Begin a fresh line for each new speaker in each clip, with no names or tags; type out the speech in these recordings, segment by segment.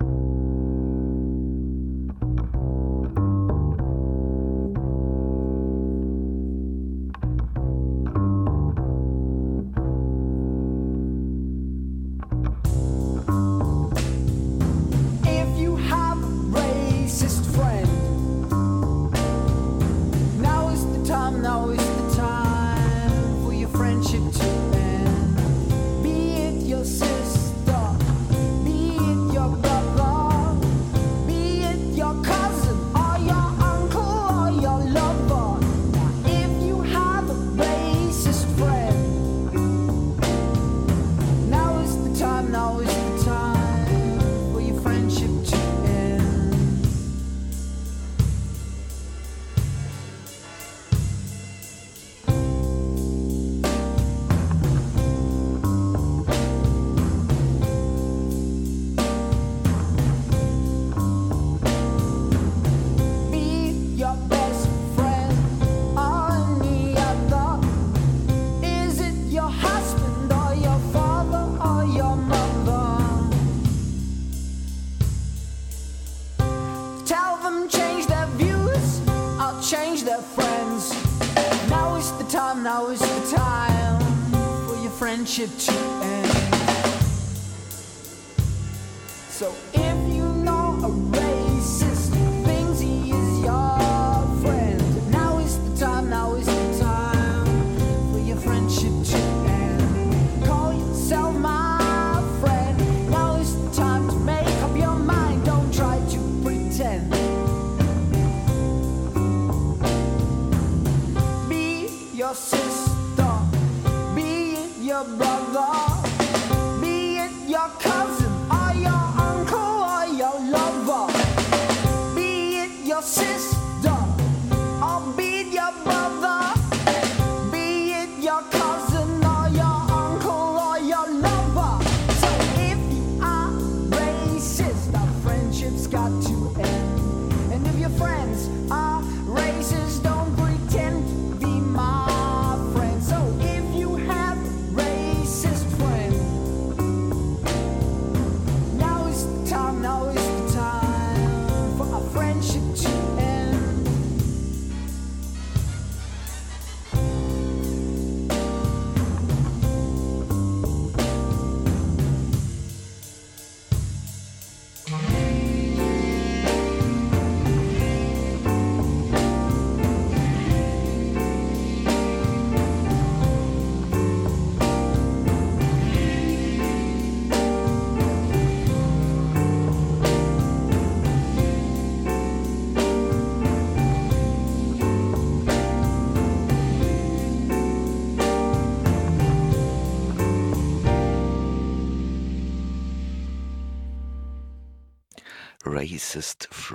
you racist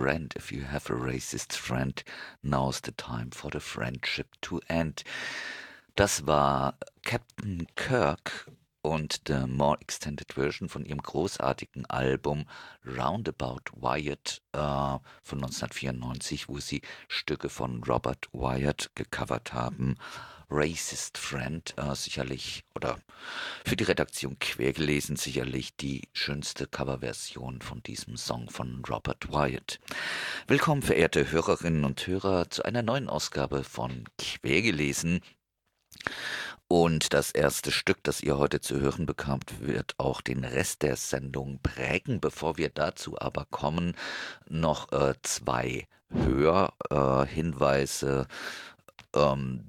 friend. If you have a racist friend, now's the time for the friendship to end. Das war Captain Kirk und The More Extended Version von ihrem großartigen Album Roundabout Wyatt äh, von 1994, wo sie Stücke von Robert Wyatt gecovert haben. Racist Friend äh, sicherlich oder für die Redaktion quergelesen sicherlich die schönste Coverversion von diesem Song von Robert Wyatt. Willkommen verehrte Hörerinnen und Hörer zu einer neuen Ausgabe von Quergelesen. Und das erste Stück, das ihr heute zu hören bekommt, wird auch den Rest der Sendung prägen. Bevor wir dazu aber kommen, noch äh, zwei Hörhinweise. Äh, ähm,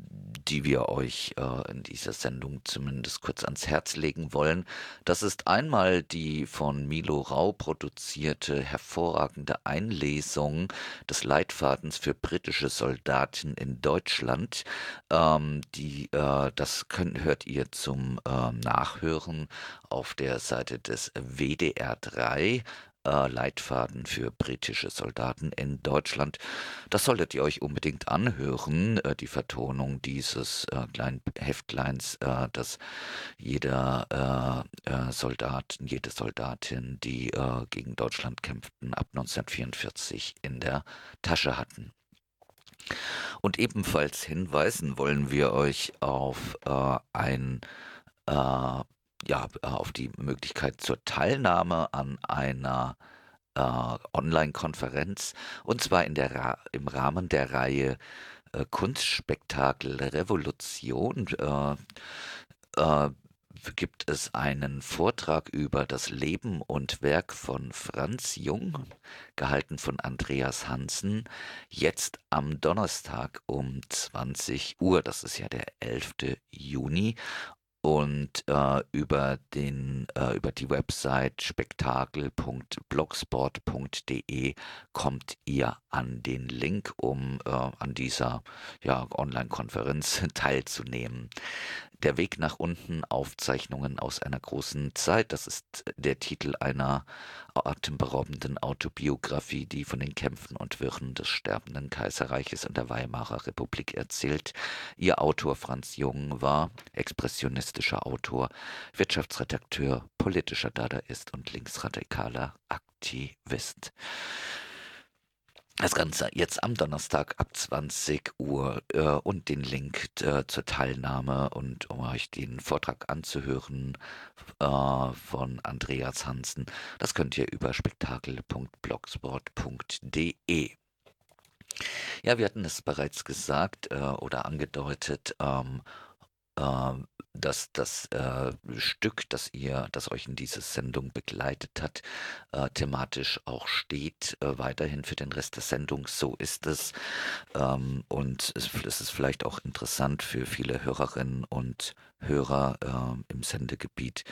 die wir euch äh, in dieser Sendung zumindest kurz ans Herz legen wollen. Das ist einmal die von Milo Rau produzierte hervorragende Einlesung des Leitfadens für britische Soldaten in Deutschland. Ähm, die, äh, das könnt, hört ihr zum äh, Nachhören auf der Seite des WDR 3 äh, Leitfaden für britische Soldaten in Deutschland. Das solltet ihr euch unbedingt anhören, äh, die Vertonung dieses äh, kleinen Heftleins, äh, das jeder äh, äh, Soldat, jede Soldatin, die gegen Deutschland kämpften, ab 1944 in der Tasche hatten. Und ebenfalls hinweisen wollen wir euch auf ein ja, auf die Möglichkeit zur Teilnahme an einer äh, Online-Konferenz und zwar in der im Rahmen der Reihe äh, Kunstspektakel Revolution. Äh, äh, gibt es einen Vortrag über das Leben und Werk von Franz Jung, gehalten von Andreas Hansen, jetzt am Donnerstag um 20 Uhr, das ist ja der 11. Juni, und äh, über den äh, über die Website spektakel.blogsport.de kommt ihr an den Link, um äh, an dieser ja, Online-Konferenz teilzunehmen. Der Weg nach unten, Aufzeichnungen aus einer großen Zeit, das ist der Titel einer atemberaubenden Autobiografie, die von den Kämpfen und Wirren des sterbenden Kaiserreiches und der Weimarer Republik erzählt. Ihr Autor Franz Jung war expressionistischer Autor, Wirtschaftsredakteur, politischer Dadaist und linksradikaler Aktivist. Das Ganze jetzt am Donnerstag ab 20 Uhr äh, und den Link äh, zur Teilnahme und um euch den Vortrag anzuhören äh, von Andreas Hansen. Das könnt ihr über spektakel.blogsport.de. Ja, wir hatten es bereits gesagt äh, oder angedeutet. Ähm, ähm, dass das äh, Stück, das ihr, das euch in diese Sendung begleitet hat, äh, thematisch auch steht, äh, weiterhin für den Rest der Sendung. So ist es. Ähm, und es, es, ist vielleicht auch interessant für viele Hörerinnen und Hörer äh, im Sendegebiet,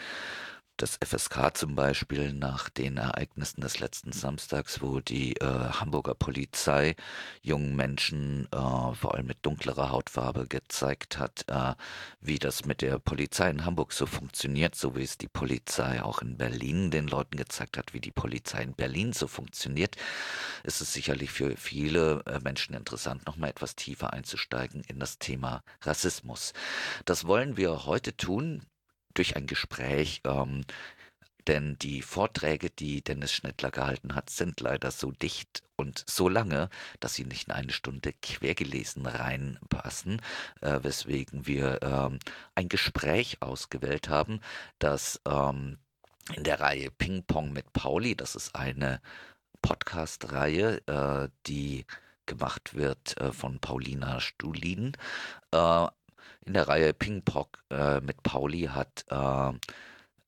das FSK zum Beispiel nach den Ereignissen des letzten Samstags, wo die äh, Hamburger Polizei jungen Menschen, äh, vor allem mit dunklerer Hautfarbe, gezeigt hat, äh, wie das mit der Polizei in Hamburg so funktioniert, so wie es die Polizei auch in Berlin den Leuten gezeigt hat, wie die Polizei in Berlin so funktioniert, ist es sicherlich für viele äh, Menschen interessant, nochmal etwas tiefer einzusteigen in das Thema Rassismus. Das wollen wir heute tun durch ein Gespräch. Ähm, denn die Vorträge, die Dennis Schnittler gehalten hat, sind leider so dicht und so lange, dass sie nicht in eine Stunde quergelesen reinpassen, äh, weswegen wir ähm, ein Gespräch ausgewählt haben, das ähm, in der Reihe Ping Pong mit Pauli, das ist eine Podcast-Reihe, äh, die gemacht wird äh, von Paulina Stulin, äh, in der Reihe Ping Pong äh, mit Pauli hat äh,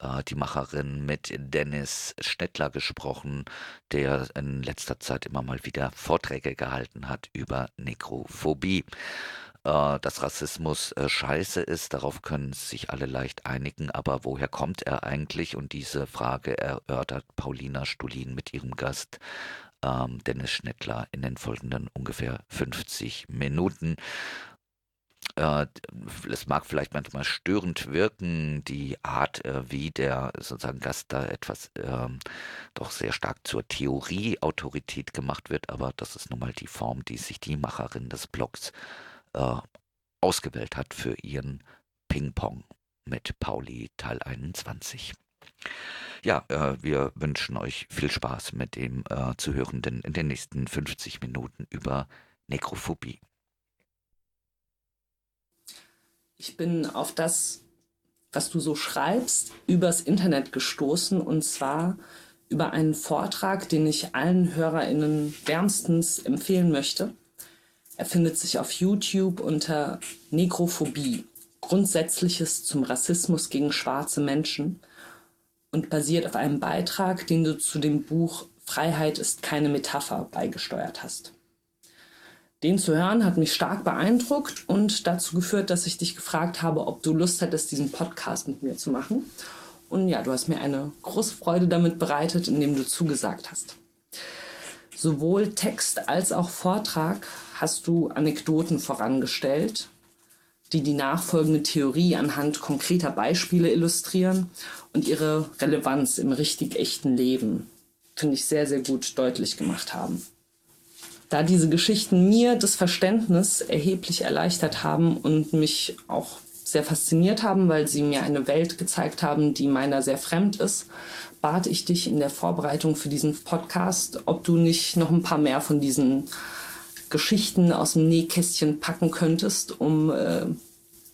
äh, die Macherin mit Dennis Stettler gesprochen, der in letzter Zeit immer mal wieder Vorträge gehalten hat über Nekrophobie. Äh, dass Rassismus äh, scheiße ist, darauf können sich alle leicht einigen, aber woher kommt er eigentlich? Und diese Frage erörtert Paulina Stulin mit ihrem Gast ähm, Dennis Schnettler in den folgenden ungefähr 50 Minuten. Äh, es mag vielleicht manchmal störend wirken, die Art, äh, wie der sozusagen Gast da etwas ähm, doch sehr stark zur Theorie-Autorität gemacht wird, aber das ist nun mal die Form, die sich die Macherin des Blogs äh, ausgewählt hat für ihren Ping-Pong mit Pauli Teil 21. Ja, äh, wir wünschen euch viel Spaß mit dem äh, Zuhörenden in den nächsten 50 Minuten über Nekrophobie.
Ich bin auf das, was du so schreibst, übers Internet gestoßen und zwar über einen Vortrag, den ich allen HörerInnen wärmstens empfehlen möchte. Er findet sich auf YouTube unter Negrophobie, Grundsätzliches zum Rassismus gegen schwarze Menschen und basiert auf einem Beitrag, den du zu dem Buch Freiheit ist keine Metapher beigesteuert hast. Den zu hören hat mich stark beeindruckt und dazu geführt, dass ich dich gefragt habe, ob du Lust hättest, diesen Podcast mit mir zu machen. Und ja, du hast mir eine große Freude damit bereitet, indem du zugesagt hast. Sowohl Text als auch Vortrag hast du Anekdoten vorangestellt, die die nachfolgende Theorie anhand konkreter Beispiele illustrieren und ihre Relevanz im richtig echten Leben, finde ich, sehr, sehr gut deutlich gemacht haben da diese Geschichten mir das Verständnis erheblich erleichtert haben und mich auch sehr fasziniert haben, weil sie mir eine Welt gezeigt haben, die meiner sehr fremd ist, bat ich dich in der Vorbereitung für diesen Podcast, ob du nicht noch ein paar mehr von diesen Geschichten aus dem Nähkästchen packen könntest, um äh,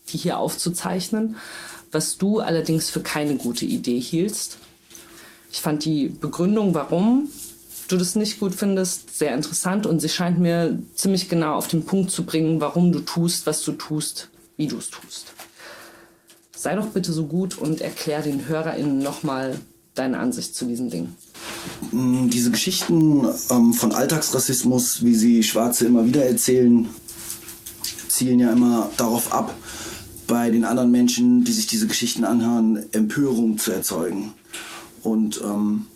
die hier aufzuzeichnen, was du allerdings für keine gute Idee hielst. Ich fand die Begründung, warum du das nicht gut findest, sehr interessant und sie scheint mir ziemlich genau auf den Punkt zu bringen, warum du tust, was du tust, wie du es tust. Sei doch bitte so gut und erklär den HörerInnen nochmal deine Ansicht zu diesen Dingen.
Mm, diese Geschichten ähm, von Alltagsrassismus, wie sie Schwarze immer wieder erzählen, zielen ja immer darauf ab, bei den anderen Menschen, die sich diese Geschichten anhören, Empörung zu erzeugen. Und ähm,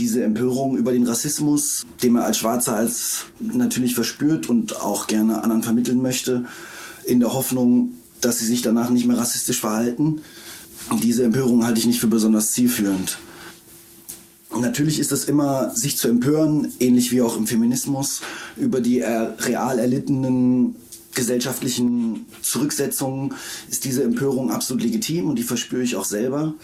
diese Empörung über den Rassismus, den man als Schwarzer als natürlich verspürt und auch gerne anderen vermitteln möchte, in der Hoffnung, dass sie sich danach nicht mehr rassistisch verhalten. Diese Empörung halte ich nicht für besonders zielführend. Natürlich ist es immer, sich zu empören, ähnlich wie auch im Feminismus, über die real erlittenen gesellschaftlichen Zurücksetzungen ist diese Empörung absolut legitim und die verspüre ich auch selber.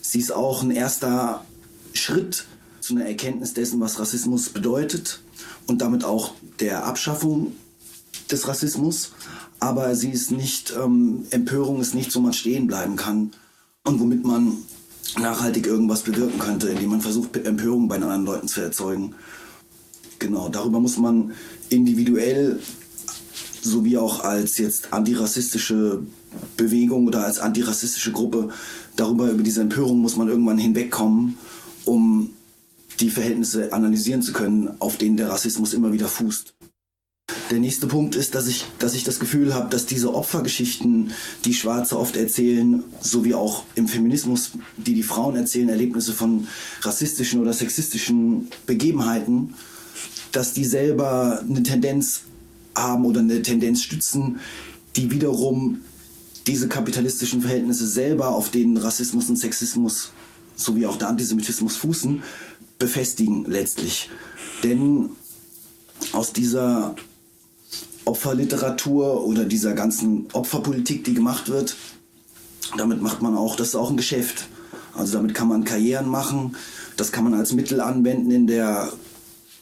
Sie ist auch ein erster Schritt zu einer Erkenntnis dessen, was Rassismus bedeutet und damit auch der Abschaffung des Rassismus. Aber sie ist nicht, ähm, Empörung ist nichts, wo man stehen bleiben kann und womit man nachhaltig irgendwas bewirken könnte, indem man versucht, Empörung bei anderen Leuten zu erzeugen. Genau, darüber muss man individuell sowie auch als jetzt antirassistische Bewegung oder als antirassistische Gruppe, darüber, über diese Empörung muss man irgendwann hinwegkommen, um die Verhältnisse analysieren zu können, auf denen der Rassismus immer wieder fußt. Der nächste Punkt ist, dass ich, dass ich das Gefühl habe, dass diese Opfergeschichten, die Schwarze oft erzählen, sowie auch im Feminismus, die die Frauen erzählen, Erlebnisse von rassistischen oder sexistischen Begebenheiten, dass die selber eine Tendenz haben oder eine Tendenz stützen, die wiederum diese kapitalistischen Verhältnisse selber, auf denen Rassismus und Sexismus sowie auch der Antisemitismus fußen, befestigen letztlich. Denn aus dieser Opferliteratur oder dieser ganzen Opferpolitik, die gemacht wird, damit macht man auch, das ist auch ein Geschäft. Also damit kann man Karrieren machen, das kann man als Mittel anwenden in der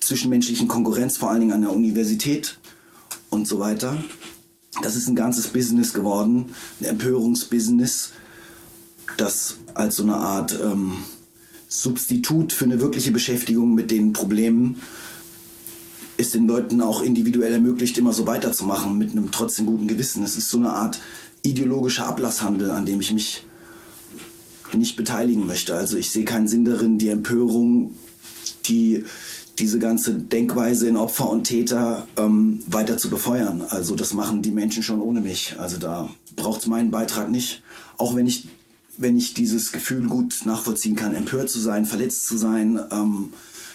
zwischenmenschlichen Konkurrenz, vor allen Dingen an der Universität und so weiter. Das ist ein ganzes Business geworden, ein Empörungsbusiness, das als so eine Art ähm, Substitut für eine wirkliche Beschäftigung mit den Problemen ist den Leuten auch individuell ermöglicht, immer so weiterzumachen mit einem trotzdem guten Gewissen. Es ist so eine Art ideologischer Ablasshandel, an dem ich mich nicht beteiligen möchte. Also ich sehe keinen Sinn darin, die Empörung, die diese ganze Denkweise in Opfer und Täter ähm, weiter zu befeuern. Also das machen die Menschen schon ohne mich. Also da braucht es meinen Beitrag nicht. Auch wenn ich, wenn ich dieses Gefühl gut nachvollziehen kann, empört zu sein, verletzt zu sein, ähm,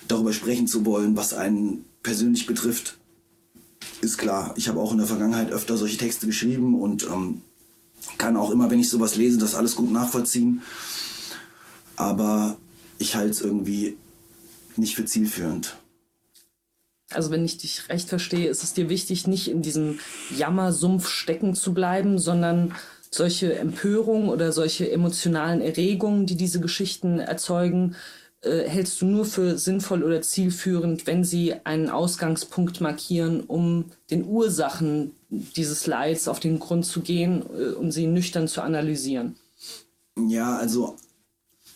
darüber sprechen zu wollen, was einen persönlich betrifft, ist klar. Ich habe auch in der Vergangenheit öfter solche Texte geschrieben und ähm, kann auch immer, wenn ich sowas lese, das alles gut nachvollziehen. Aber ich halte es irgendwie nicht für zielführend.
Also wenn ich dich recht verstehe, ist es dir wichtig, nicht in diesem Jammersumpf stecken zu bleiben, sondern solche Empörungen oder solche emotionalen Erregungen, die diese Geschichten erzeugen, äh, hältst du nur für sinnvoll oder zielführend, wenn sie einen Ausgangspunkt markieren, um den Ursachen dieses Leids auf den Grund zu gehen, äh, um sie nüchtern zu analysieren?
Ja, also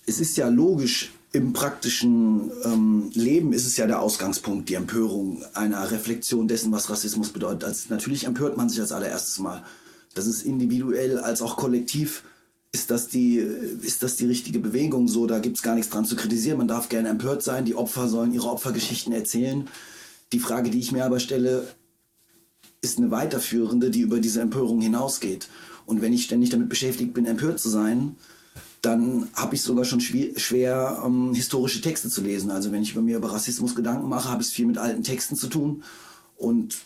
es ist ja logisch, im praktischen ähm, Leben ist es ja der Ausgangspunkt, die Empörung einer Reflexion dessen, was Rassismus bedeutet. Also natürlich empört man sich als allererstes Mal. Das ist individuell als auch kollektiv ist das die, ist das die richtige Bewegung so? Da gibt es gar nichts dran zu kritisieren. Man darf gerne empört sein. Die Opfer sollen ihre Opfergeschichten erzählen. Die Frage, die ich mir aber stelle, ist eine weiterführende, die über diese Empörung hinausgeht. Und wenn ich ständig damit beschäftigt bin, empört zu sein, dann habe ich sogar schon schwer, ähm, historische Texte zu lesen. Also wenn ich bei mir über Rassismus Gedanken mache, habe ich es viel mit alten Texten zu tun. Und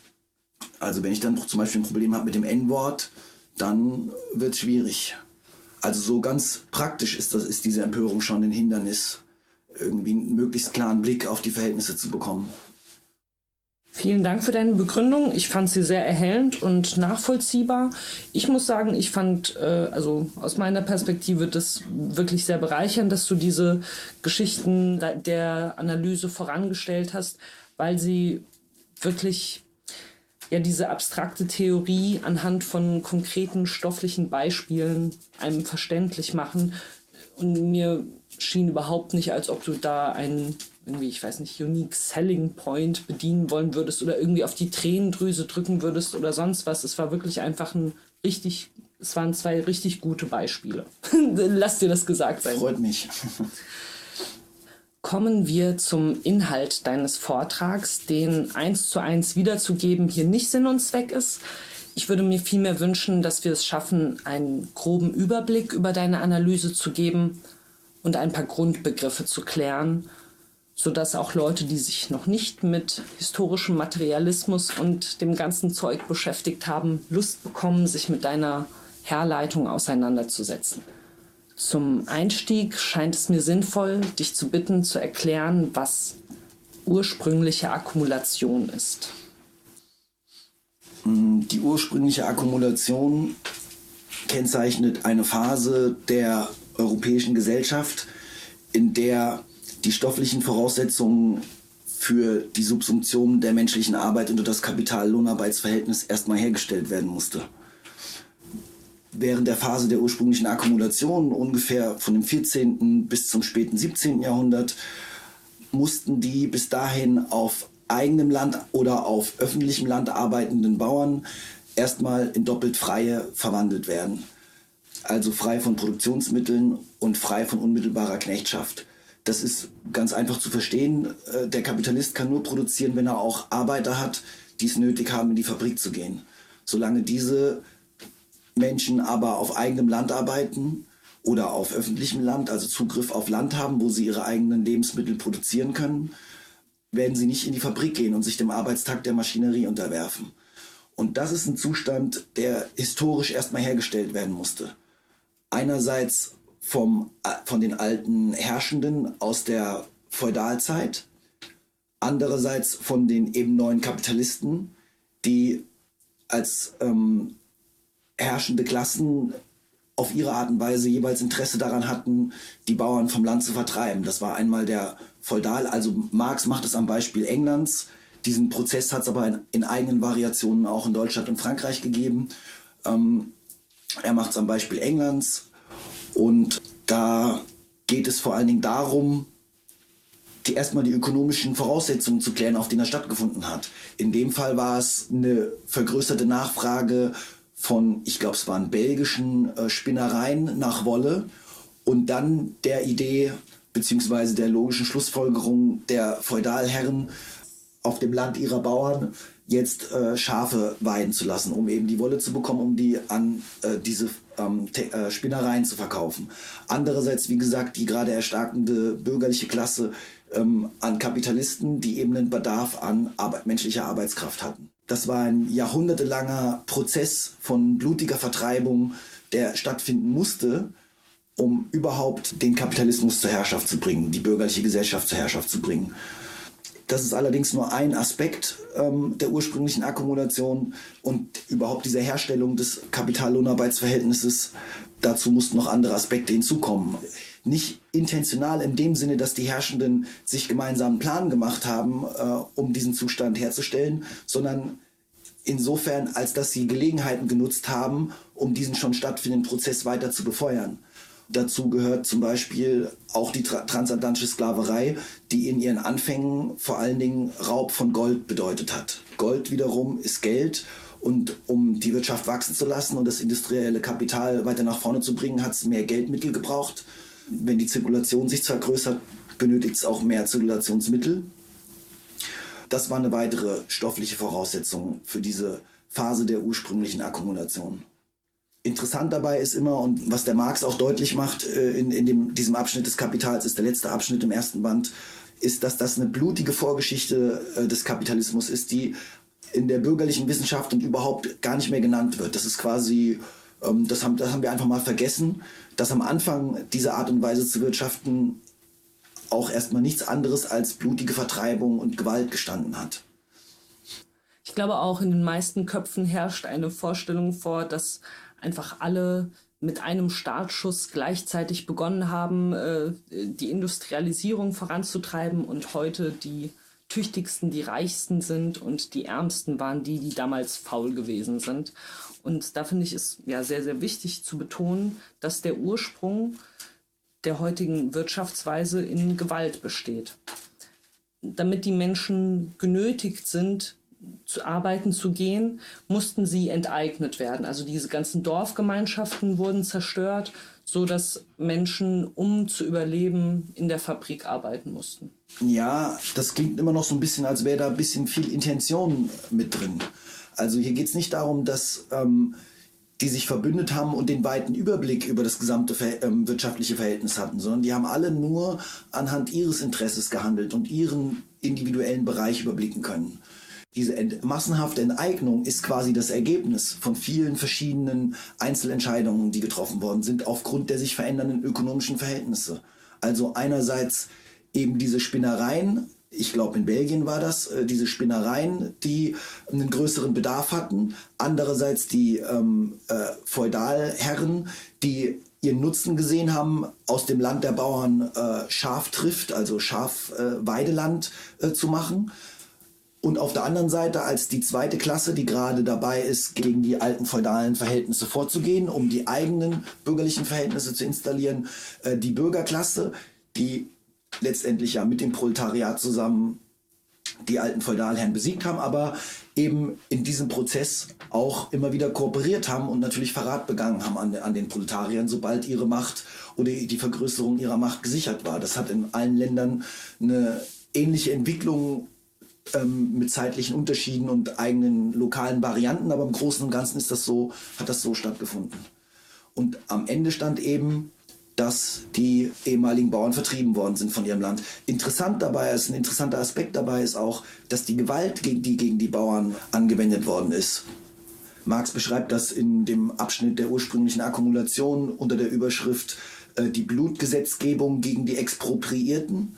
also wenn ich dann zum Beispiel ein Problem habe mit dem N-Wort, dann wird es schwierig. Also so ganz praktisch ist, das, ist diese Empörung schon ein Hindernis, irgendwie einen möglichst klaren Blick auf die Verhältnisse zu bekommen.
Vielen Dank für deine Begründung. Ich fand sie sehr erhellend und nachvollziehbar. Ich muss sagen, ich fand, äh, also aus meiner Perspektive, das wirklich sehr bereichernd, dass du diese Geschichten der Analyse vorangestellt hast, weil sie wirklich ja diese abstrakte Theorie anhand von konkreten stofflichen Beispielen einem verständlich machen. Und mir schien überhaupt nicht, als ob du da einen irgendwie, ich weiß nicht, Unique Selling Point bedienen wollen würdest oder irgendwie auf die Tränendrüse drücken würdest oder sonst was. Es war wirklich einfach ein richtig, es waren zwei richtig gute Beispiele. Lass dir das gesagt sein.
Freut mich.
Kommen wir zum Inhalt deines Vortrags, den eins zu eins wiederzugeben hier nicht Sinn und Zweck ist. Ich würde mir vielmehr wünschen, dass wir es schaffen, einen groben Überblick über deine Analyse zu geben und ein paar Grundbegriffe zu klären, sodass auch Leute, die sich noch nicht mit historischem Materialismus und dem ganzen Zeug beschäftigt haben, Lust bekommen, sich mit deiner Herleitung auseinanderzusetzen. Zum Einstieg scheint es mir sinnvoll, dich zu bitten, zu erklären, was ursprüngliche Akkumulation ist.
Die ursprüngliche Akkumulation kennzeichnet eine Phase der europäischen Gesellschaft, in der die stofflichen Voraussetzungen für die Subsumption der menschlichen Arbeit unter das Kapital-Lohnarbeitsverhältnis erstmal hergestellt werden musste während der Phase der ursprünglichen Akkumulation, ungefähr von dem 14. bis zum späten 17. Jahrhundert, mussten die bis dahin auf eigenem Land oder auf öffentlichem Land arbeitenden Bauern erstmal in doppelt freie verwandelt werden. Also frei von Produktionsmitteln und frei von unmittelbarer Knechtschaft. Das ist ganz einfach zu verstehen. Äh, der Kapitalist kann nur produzieren, wenn er auch Arbeiter hat, die es nötig haben, in die Fabrik zu gehen. Solange diese Menschen aber auf eigenem Land arbeiten oder auf öffentlichem Land, also Zugriff auf Land haben, wo sie ihre eigenen Lebensmittel produzieren können, werden sie nicht in die Fabrik gehen und sich dem Arbeitstag der Maschinerie unterwerfen. Und das ist ein Zustand, der historisch erstmal hergestellt werden musste. Einerseits vom, von den alten Herrschenden aus der Feudalzeit, andererseits von den eben neuen Kapitalisten, die als ähm, herrschende Klassen auf ihre Art und Weise jeweils Interesse daran hatten, die Bauern vom Land zu vertreiben. Das war einmal der Feudal, also Marx macht es am Beispiel Englands. Diesen Prozess hat es aber in, in, eigenen Variationen auch in Deutschland und Frankreich gegeben. Ähm, er macht es am Beispiel Englands und da geht es vor allen Dingen darum, die erstmal die ökonomischen Voraussetzungen zu klären, auf denen er stattgefunden hat. In dem Fall war es eine vergrößerte Nachfrage von, ich glaube, es waren belgischen äh, Spinnereien nach Wolle und dann der Idee beziehungsweise der logischen Schlussfolgerung der Feudalherren auf dem Land ihrer Bauern jetzt äh, Schafe weiden zu lassen, um eben die Wolle zu bekommen, um die an äh, diese ähm, äh, Spinnereien zu verkaufen. Andererseits, wie gesagt, die gerade erstarkende bürgerliche Klasse ähm, an Kapitalisten, die eben einen Bedarf an Arbeit, menschlicher Arbeitskraft hatten. Das war ein jahrhundertelanger Prozess von blutiger Vertreibung, der stattfinden musste, um überhaupt den Kapitalismus zur Herrschaft zu bringen, die bürgerliche Gesellschaft zur Herrschaft zu bringen. Das ist allerdings nur ein Aspekt ähm, der ursprünglichen Akkumulation und überhaupt dieser Herstellung des Kapital-Lohnarbeitsverhältnisses. Dazu mussten noch andere Aspekte hinzukommen. Nicht intentional in dem Sinne, dass die Herrschenden sich gemeinsam einen Plan gemacht haben, äh, um diesen Zustand herzustellen, sondern insofern, als dass sie Gelegenheiten genutzt haben, um diesen schon stattfindenden Prozess weiter zu befeuern. Dazu gehört zum Beispiel auch die tra transatlantische Sklaverei, die in ihren Anfängen vor allen Dingen Raub von Gold bedeutet hat. Gold wiederum ist Geld und um die Wirtschaft wachsen zu lassen und das industrielle Kapital weiter nach vorne zu bringen, hat es mehr Geldmittel gebraucht. Wenn die Zirkulation sich vergrößert, benötigt es auch mehr Zirkulationsmittel. Das war eine weitere stoffliche Voraussetzung für diese Phase der ursprünglichen Akkumulation. Interessant dabei ist immer, und was der Marx auch deutlich macht äh, in, in dem, diesem Abschnitt des Kapitals, ist der letzte Abschnitt im ersten Band, ist, dass das eine blutige Vorgeschichte äh, des Kapitalismus ist, die in der bürgerlichen Wissenschaft und überhaupt gar nicht mehr genannt wird. Das ist quasi, ähm, das, haben, das haben wir einfach mal vergessen, dass am Anfang diese Art und Weise zu wirtschaften auch erstmal nichts anderes als blutige Vertreibung und Gewalt gestanden hat.
Ich glaube auch in den meisten Köpfen herrscht eine Vorstellung vor, dass einfach alle mit einem Startschuss gleichzeitig begonnen haben, äh, die Industrialisierung voranzutreiben und heute die tüchtigsten die reichsten sind und die ärmsten waren die, die damals faul gewesen sind. Und da finde ich es ja sehr, sehr wichtig zu betonen, dass der Ursprung der heutigen Wirtschaftsweise in Gewalt besteht. Damit die Menschen genötigt sind, zu arbeiten zu gehen, mussten sie enteignet werden. Also diese ganzen Dorfgemeinschaften wurden zerstört, so dass Menschen, um zu überleben, in der Fabrik arbeiten mussten.
Ja, das klingt immer noch so ein bisschen, als wäre da ein bisschen viel Intention mit drin. Also hier geht es nicht darum, dass ähm, die sich verbündet haben und den weiten Überblick über das gesamte Ver ähm, wirtschaftliche Verhältnis hatten, sondern die haben alle nur anhand ihres Interesses gehandelt und ihren individuellen Bereich überblicken können. Diese ent massenhafte Enteignung ist quasi das Ergebnis von vielen verschiedenen Einzelentscheidungen, die getroffen worden sind, aufgrund der sich verändernden ökonomischen Verhältnisse. Also einerseits eben diese Spinnereien, ich glaube in Belgien war das, äh, diese Spinnereien, die einen größeren Bedarf hatten. Andererseits die ähm, äh, Feudalherren, die ihren Nutzen gesehen haben, aus dem Land der Bauern äh, Schaf trifft, also Schafweideland äh, äh, zu machen. Und auf der anderen Seite als die zweite Klasse, die gerade dabei ist, gegen die alten feudalen Verhältnisse vorzugehen, um die eigenen bürgerlichen Verhältnisse zu installieren, äh, die Bürgerklasse, die letztendlich ja mit dem Proletariat zusammen die alten Feudalherren besiegt haben, aber eben in diesem Prozess auch immer wieder kooperiert haben und natürlich Verrat begangen haben an, an den Proletariern, sobald ihre Macht oder die Vergrößerung ihrer Macht gesichert war. Das hat in allen Ländern eine ähnliche Entwicklung ähm, mit zeitlichen Unterschieden und eigenen lokalen Varianten, aber im Großen und Ganzen ist das so, hat das so stattgefunden. Und am Ende stand eben dass die ehemaligen Bauern vertrieben worden sind von ihrem Land. Interessant dabei ist, ein interessanter Aspekt dabei ist auch, dass die Gewalt, gegen die gegen die Bauern angewendet worden ist. Marx beschreibt das in dem Abschnitt der ursprünglichen Akkumulation unter der Überschrift äh, die Blutgesetzgebung gegen die Expropriierten,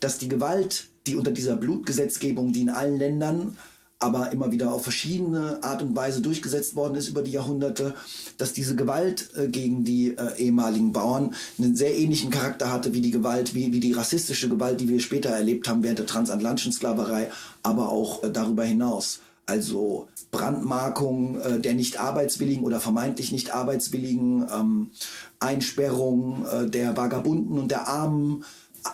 dass die Gewalt, die unter dieser Blutgesetzgebung, die in allen Ländern aber immer wieder auf verschiedene Art und Weise durchgesetzt worden ist über die Jahrhunderte, dass diese Gewalt äh, gegen die äh, ehemaligen Bauern einen sehr ähnlichen Charakter hatte wie die Gewalt, wie, wie die rassistische Gewalt, die wir später erlebt haben während der transatlantischen Sklaverei, aber auch äh, darüber hinaus. Also Brandmarkung äh, der nicht arbeitswilligen oder vermeintlich nicht arbeitswilligen, ähm, Einsperrung äh, der Vagabunden und der Armen,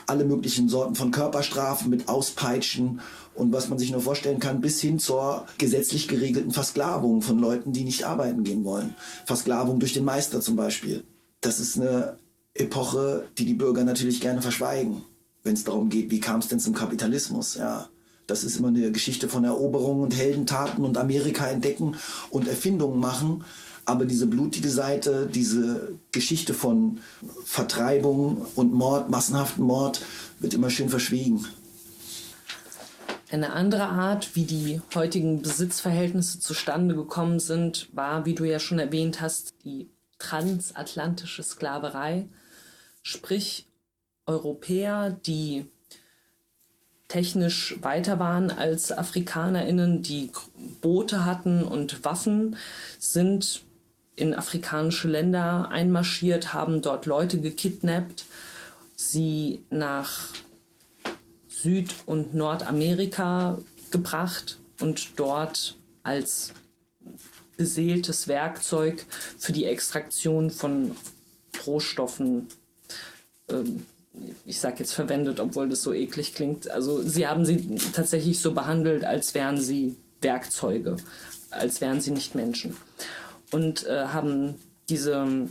alle möglichen Sorten von Körperstrafen mit Auspeitschen und was man sich nur vorstellen kann, bis hin zur gesetzlich geregelten Versklavung von Leuten, die nicht arbeiten gehen wollen. Versklavung durch den Meister zum Beispiel. Das ist eine Epoche, die die Bürger natürlich gerne verschweigen, wenn es darum geht, wie kam es denn zum Kapitalismus, ja. Das ist immer eine Geschichte von Eroberungen und Heldentaten und Amerika entdecken und Erfindungen machen. Aber diese blutige Seite, diese Geschichte von Vertreibung und Mord, massenhaften Mord, wird immer schön verschwiegen.
Eine andere Art, wie die heutigen Besitzverhältnisse zustande gekommen sind, war, wie du ja schon erwähnt hast, die transatlantische Sklaverei. Sprich, Europäer, die technisch weiter waren als Afrikanerinnen, die Boote hatten und Waffen, sind in afrikanische Länder einmarschiert, haben dort Leute gekidnappt, sie nach Süd- und Nordamerika gebracht und dort als beseeltes Werkzeug für die Extraktion von Rohstoffen, ähm, ich sage jetzt verwendet, obwohl das so eklig klingt. Also sie haben sie tatsächlich so behandelt, als wären sie Werkzeuge, als wären sie nicht Menschen. Und äh, haben diese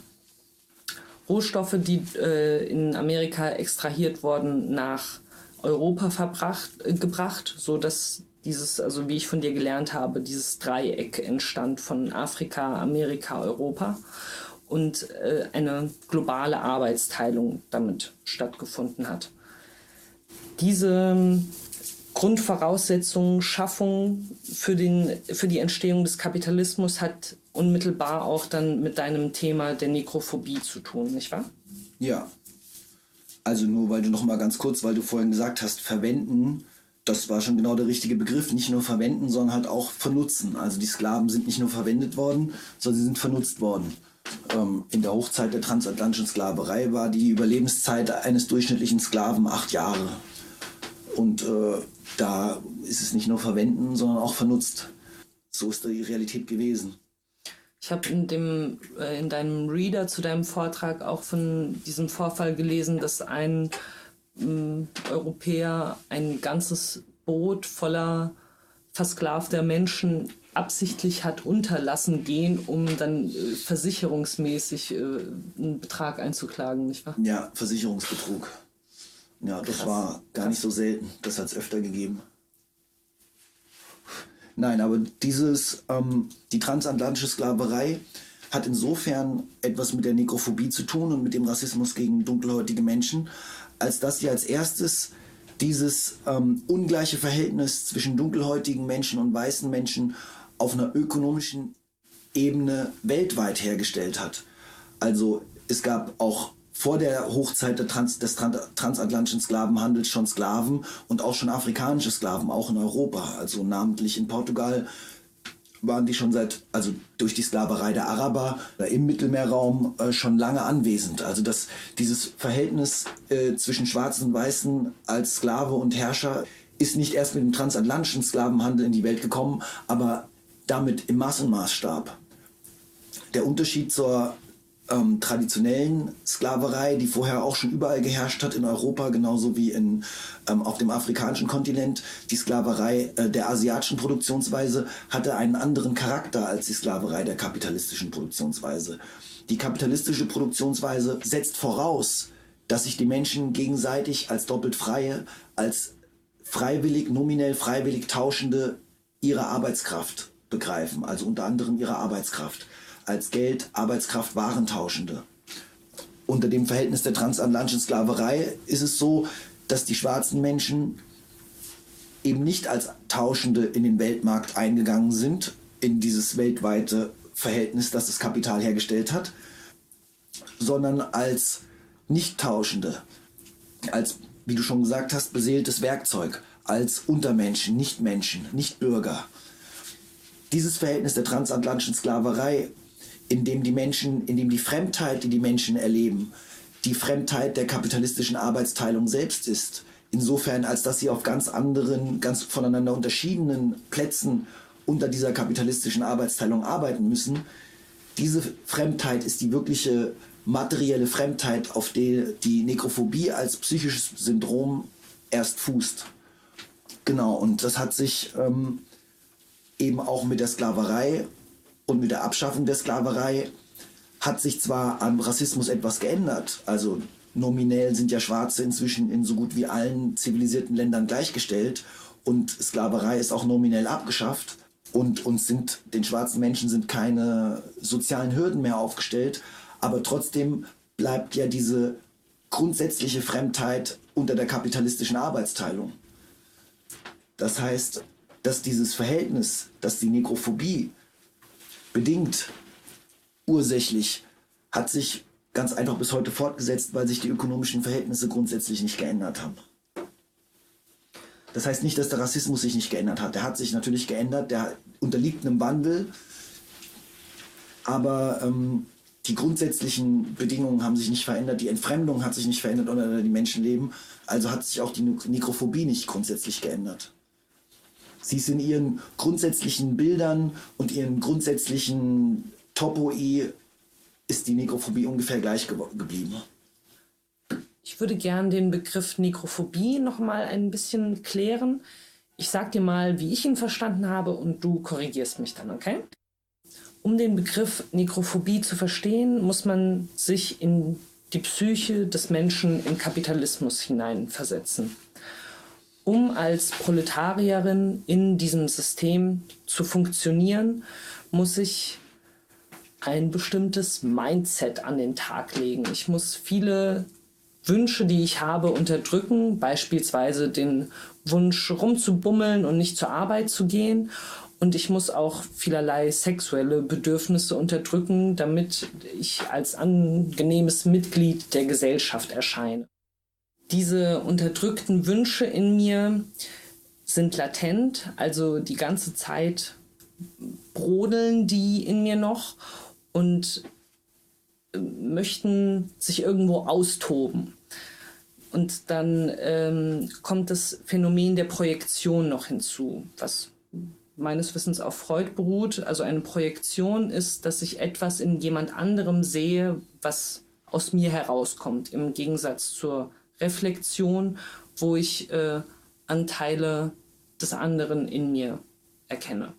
Rohstoffe, die äh, in Amerika extrahiert wurden, nach Europa verbracht, äh, gebracht, so dass dieses, also wie ich von dir gelernt habe, dieses Dreieck entstand von Afrika, Amerika, Europa und äh, eine globale Arbeitsteilung damit stattgefunden hat. Diese ähm, Grundvoraussetzung, Schaffung für, den, für die Entstehung des Kapitalismus hat unmittelbar auch dann mit deinem Thema der Nekrophobie zu tun, nicht wahr?
Ja, also nur weil du noch mal ganz kurz, weil du vorhin gesagt hast, verwenden, das war schon genau der richtige Begriff. Nicht nur verwenden, sondern halt auch vernutzen. Also die Sklaven sind nicht nur verwendet worden, sondern sie sind vernutzt worden. Ähm, in der Hochzeit der transatlantischen Sklaverei war die Überlebenszeit eines durchschnittlichen Sklaven acht Jahre. Und äh, da ist es nicht nur verwenden, sondern auch vernutzt. So ist die Realität gewesen.
Ich habe in dem äh, in deinem Reader zu deinem Vortrag auch von diesem Vorfall gelesen, dass ein äh, Europäer ein ganzes Boot voller versklavter Menschen absichtlich hat unterlassen gehen, um dann äh, versicherungsmäßig äh, einen Betrag einzuklagen, nicht wahr?
Ja, Versicherungsbetrug. Ja, das Krass. war gar nicht so selten. Das hat es öfter gegeben. Nein, aber dieses, ähm, die transatlantische Sklaverei hat insofern etwas mit der Nekrophobie zu tun und mit dem Rassismus gegen dunkelhäutige Menschen, als dass sie als erstes dieses ähm, ungleiche Verhältnis zwischen dunkelhäutigen Menschen und weißen Menschen auf einer ökonomischen Ebene weltweit hergestellt hat. Also es gab auch vor der Hochzeit Trans des transatlantischen Sklavenhandels schon Sklaven und auch schon afrikanische Sklaven, auch in Europa. Also namentlich in Portugal waren die schon seit, also durch die Sklaverei der Araber im Mittelmeerraum äh, schon lange anwesend. Also dass dieses Verhältnis äh, zwischen Schwarzen und Weißen als Sklave und Herrscher ist nicht erst mit dem transatlantischen Sklavenhandel in die Welt gekommen, aber damit im Massenmaßstab. Der Unterschied zur ähm, traditionellen Sklaverei, die vorher auch schon überall geherrscht hat in Europa, genauso wie in, ähm, auf dem afrikanischen Kontinent. Die Sklaverei äh, der asiatischen Produktionsweise hatte einen anderen Charakter als die Sklaverei der kapitalistischen Produktionsweise. Die kapitalistische Produktionsweise setzt voraus, dass sich die Menschen gegenseitig als doppelt freie, als freiwillig, nominell freiwillig tauschende ihre Arbeitskraft begreifen, also unter anderem ihre Arbeitskraft als Geld, Arbeitskraft, Warentauschende. Unter dem Verhältnis der transatlantischen Sklaverei ist es so, dass die schwarzen Menschen eben nicht als Tauschende in den Weltmarkt eingegangen sind, in dieses weltweite Verhältnis, das das Kapital hergestellt hat, sondern als Nicht-Tauschende, als, wie du schon gesagt hast, beseeltes Werkzeug, als Untermenschen, Nichtmenschen, Nichtbürger. Dieses Verhältnis der transatlantischen Sklaverei in dem die Menschen, in dem die Fremdheit, die die Menschen erleben, die Fremdheit der kapitalistischen Arbeitsteilung selbst ist. Insofern, als dass sie auf ganz anderen, ganz voneinander unterschiedenen Plätzen unter dieser kapitalistischen Arbeitsteilung arbeiten müssen. Diese Fremdheit ist die wirkliche materielle Fremdheit, auf die die Nekrophobie als psychisches Syndrom erst fußt. Genau, und das hat sich ähm, eben auch mit der Sklaverei und mit der Abschaffung der Sklaverei hat sich zwar am Rassismus etwas geändert. Also nominell sind ja Schwarze inzwischen in so gut wie allen zivilisierten Ländern gleichgestellt und Sklaverei ist auch nominell abgeschafft und uns sind den schwarzen Menschen sind keine sozialen Hürden mehr aufgestellt, aber trotzdem bleibt ja diese grundsätzliche Fremdheit unter der kapitalistischen Arbeitsteilung. Das heißt, dass dieses Verhältnis, dass die Nekrophobie bedingt ursächlich hat sich ganz einfach bis heute fortgesetzt, weil sich die ökonomischen Verhältnisse grundsätzlich nicht geändert haben. Das heißt nicht, dass der Rassismus sich nicht geändert hat. Der hat sich natürlich geändert, der unterliegt einem Wandel, aber ähm, die grundsätzlichen Bedingungen haben sich nicht verändert, die Entfremdung hat sich nicht verändert, unter der die Menschen leben. Also hat sich auch die Nekrophobie nicht grundsätzlich geändert. Sie ist in ihren grundsätzlichen Bildern und ihren grundsätzlichen Topoi ist die Nekrophobie ungefähr gleich ge geblieben.
Ich würde gern den Begriff Nekrophobie noch mal ein bisschen klären. Ich sag dir mal, wie ich ihn verstanden habe und du korrigierst mich dann, okay? Um den Begriff Nekrophobie zu verstehen, muss man sich in die Psyche des Menschen im Kapitalismus hineinversetzen um als Proletarierin in diesem System zu funktionieren, muss ich ein bestimmtes Mindset an den Tag legen. Ich muss viele Wünsche, die ich habe, unterdrücken, beispielsweise den Wunsch rumzubummeln und nicht zur Arbeit zu gehen. Und ich muss auch vielerlei sexuelle Bedürfnisse unterdrücken, damit ich als angenehmes Mitglied der Gesellschaft erscheine diese unterdrückten Wünsche in mir sind latent, also die ganze Zeit brodeln die in mir noch und äh, möchten sich irgendwo austoben. Und dann ähm, kommt das Phänomen der Projektion noch hinzu, was meines Wissens auf Freud beruht. Also eine Projektion ist, dass ich etwas in jemand anderem sehe, was aus mir herauskommt, im Gegensatz zur Reflexion, wo ich äh, Anteile des anderen in mir erkenne.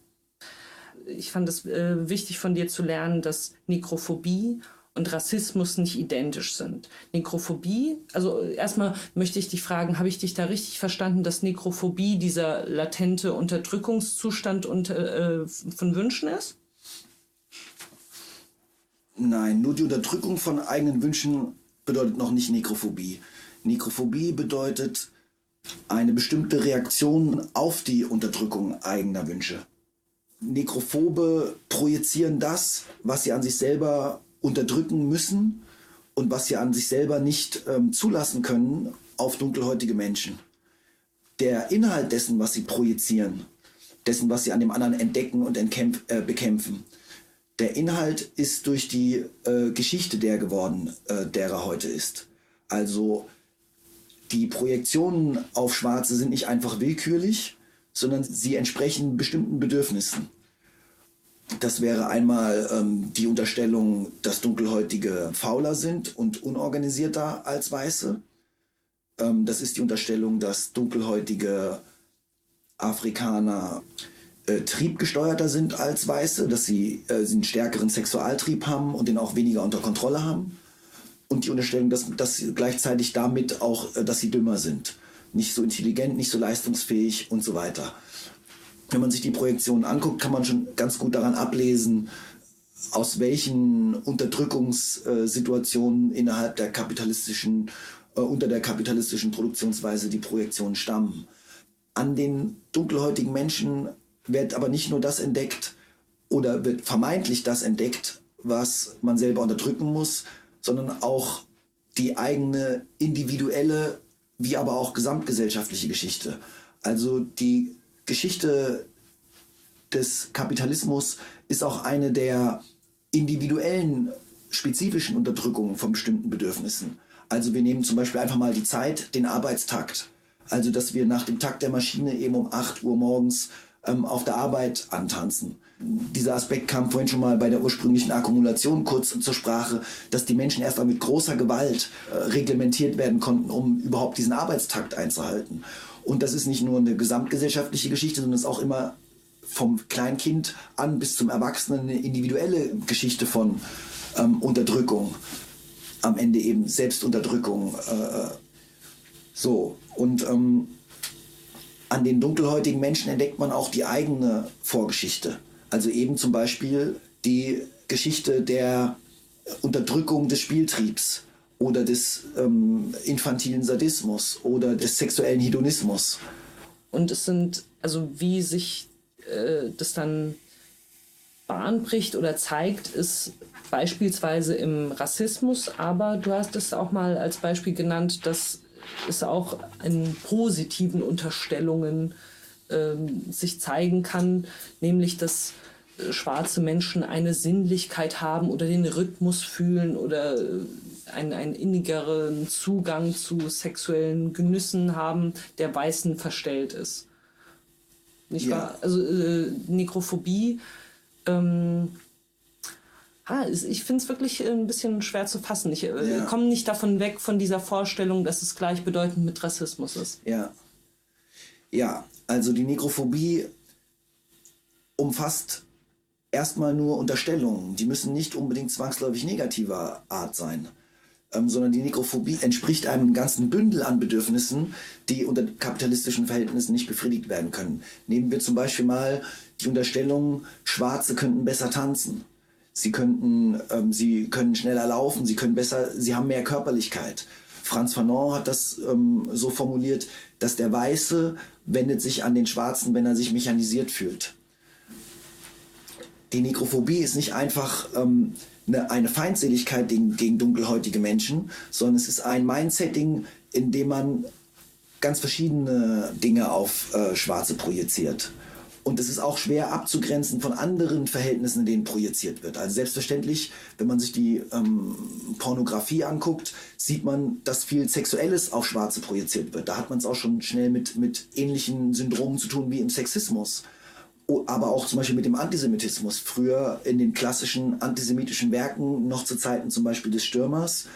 Ich fand es äh, wichtig von dir zu lernen, dass Nekrophobie und Rassismus nicht identisch sind. Nekrophobie, also erstmal möchte ich dich fragen, habe ich dich da richtig verstanden, dass Nekrophobie dieser latente Unterdrückungszustand unter, äh, von Wünschen ist?
Nein, nur die Unterdrückung von eigenen Wünschen bedeutet noch nicht Nekrophobie. Nekrophobie bedeutet eine bestimmte Reaktion auf die Unterdrückung eigener Wünsche. Nekrophobe projizieren das, was sie an sich selber unterdrücken müssen und was sie an sich selber nicht ähm, zulassen können auf dunkelhäutige Menschen. Der Inhalt dessen, was sie projizieren, dessen, was sie an dem anderen entdecken und äh, bekämpfen, der Inhalt ist durch die äh, Geschichte der geworden, äh, der er heute ist. Also die Projektionen auf Schwarze sind nicht einfach willkürlich, sondern sie entsprechen bestimmten Bedürfnissen. Das wäre einmal ähm, die Unterstellung, dass Dunkelhäutige fauler sind und unorganisierter als Weiße. Ähm, das ist die Unterstellung, dass Dunkelhäutige Afrikaner äh, triebgesteuerter sind als Weiße, dass sie, äh, sie einen stärkeren Sexualtrieb haben und den auch weniger unter Kontrolle haben. Und die Unterstellung, dass, dass gleichzeitig damit auch, äh, dass sie dümmer sind. Nicht so intelligent, nicht so leistungsfähig und so weiter wenn man sich die Projektionen anguckt, kann man schon ganz gut daran ablesen, aus welchen Unterdrückungssituationen innerhalb der kapitalistischen, äh, unter der kapitalistischen Produktionsweise die Projektionen stammen. An den dunkelhäutigen Menschen wird aber nicht nur das entdeckt oder wird vermeintlich das entdeckt, was man selber unterdrücken muss, sondern auch die eigene individuelle wie aber auch gesamtgesellschaftliche Geschichte. Also die Geschichte des Kapitalismus ist auch eine der individuellen, spezifischen Unterdrückungen von bestimmten Bedürfnissen. Also wir nehmen zum Beispiel einfach mal die Zeit, den Arbeitstakt. Also dass wir nach dem Takt der Maschine eben um 8 Uhr morgens ähm, auf der Arbeit antanzen. Dieser Aspekt kam vorhin schon mal bei der ursprünglichen Akkumulation kurz zur Sprache, dass die Menschen erst mal mit großer Gewalt äh, reglementiert werden konnten, um überhaupt diesen Arbeitstakt einzuhalten. Und das ist nicht nur eine gesamtgesellschaftliche Geschichte, sondern es ist auch immer vom Kleinkind an bis zum Erwachsenen eine individuelle Geschichte von ähm, Unterdrückung. Am Ende eben Selbstunterdrückung. Äh, so. Und ähm, an den dunkelhäutigen Menschen entdeckt man auch die eigene Vorgeschichte. Also eben zum Beispiel die Geschichte der Unterdrückung des Spieltriebs oder des ähm, infantilen Sadismus oder des sexuellen Hedonismus.
Und es sind, also wie sich äh, das dann Bahn bricht oder zeigt, ist beispielsweise im Rassismus, aber du hast es auch mal als Beispiel genannt, dass es auch in positiven Unterstellungen äh, sich zeigen kann, nämlich dass schwarze Menschen eine Sinnlichkeit haben oder den Rhythmus fühlen oder äh, einen, einen innigeren Zugang zu sexuellen Genüssen haben, der Weißen verstellt ist. Nicht ja. wahr? Also äh, Nekrophobie. Ähm, ah, ich finde es wirklich ein bisschen schwer zu fassen. Ich äh, ja. komme nicht davon weg, von dieser Vorstellung, dass es gleichbedeutend mit Rassismus ist.
Ja. Ja, also die Nekrophobie umfasst erstmal nur Unterstellungen. Die müssen nicht unbedingt zwangsläufig negativer Art sein ähm, sondern die Nekrophobie entspricht einem ganzen Bündel an Bedürfnissen, die unter kapitalistischen Verhältnissen nicht befriedigt werden können. Nehmen wir zum Beispiel mal die Unterstellung, Schwarze könnten besser tanzen. Sie könnten, ähm, sie können schneller laufen, sie können besser, sie haben mehr Körperlichkeit. Franz Fanon hat das ähm, so formuliert, dass der Weiße wendet sich an den Schwarzen, wenn er sich mechanisiert fühlt. Die Nekrophobie ist nicht einfach ähm, eine, eine Feindseligkeit gegen, gegen dunkelhäutige Menschen, sondern es ist ein Mindsetting, in dem man ganz verschiedene Dinge auf äh, Schwarze projiziert. Und es ist auch schwer abzugrenzen von anderen Verhältnissen, in denen projiziert wird. Also selbstverständlich, wenn man sich die ähm, Pornografie anguckt, sieht man, dass viel Sexuelles auf Schwarze projiziert wird. Da hat man es auch schon schnell mit, mit ähnlichen Syndromen zu tun wie im Sexismus. Aber auch zum Beispiel mit dem Antisemitismus. Früher in den klassischen antisemitischen Werken, noch zu Zeiten zum Beispiel des Stürmers,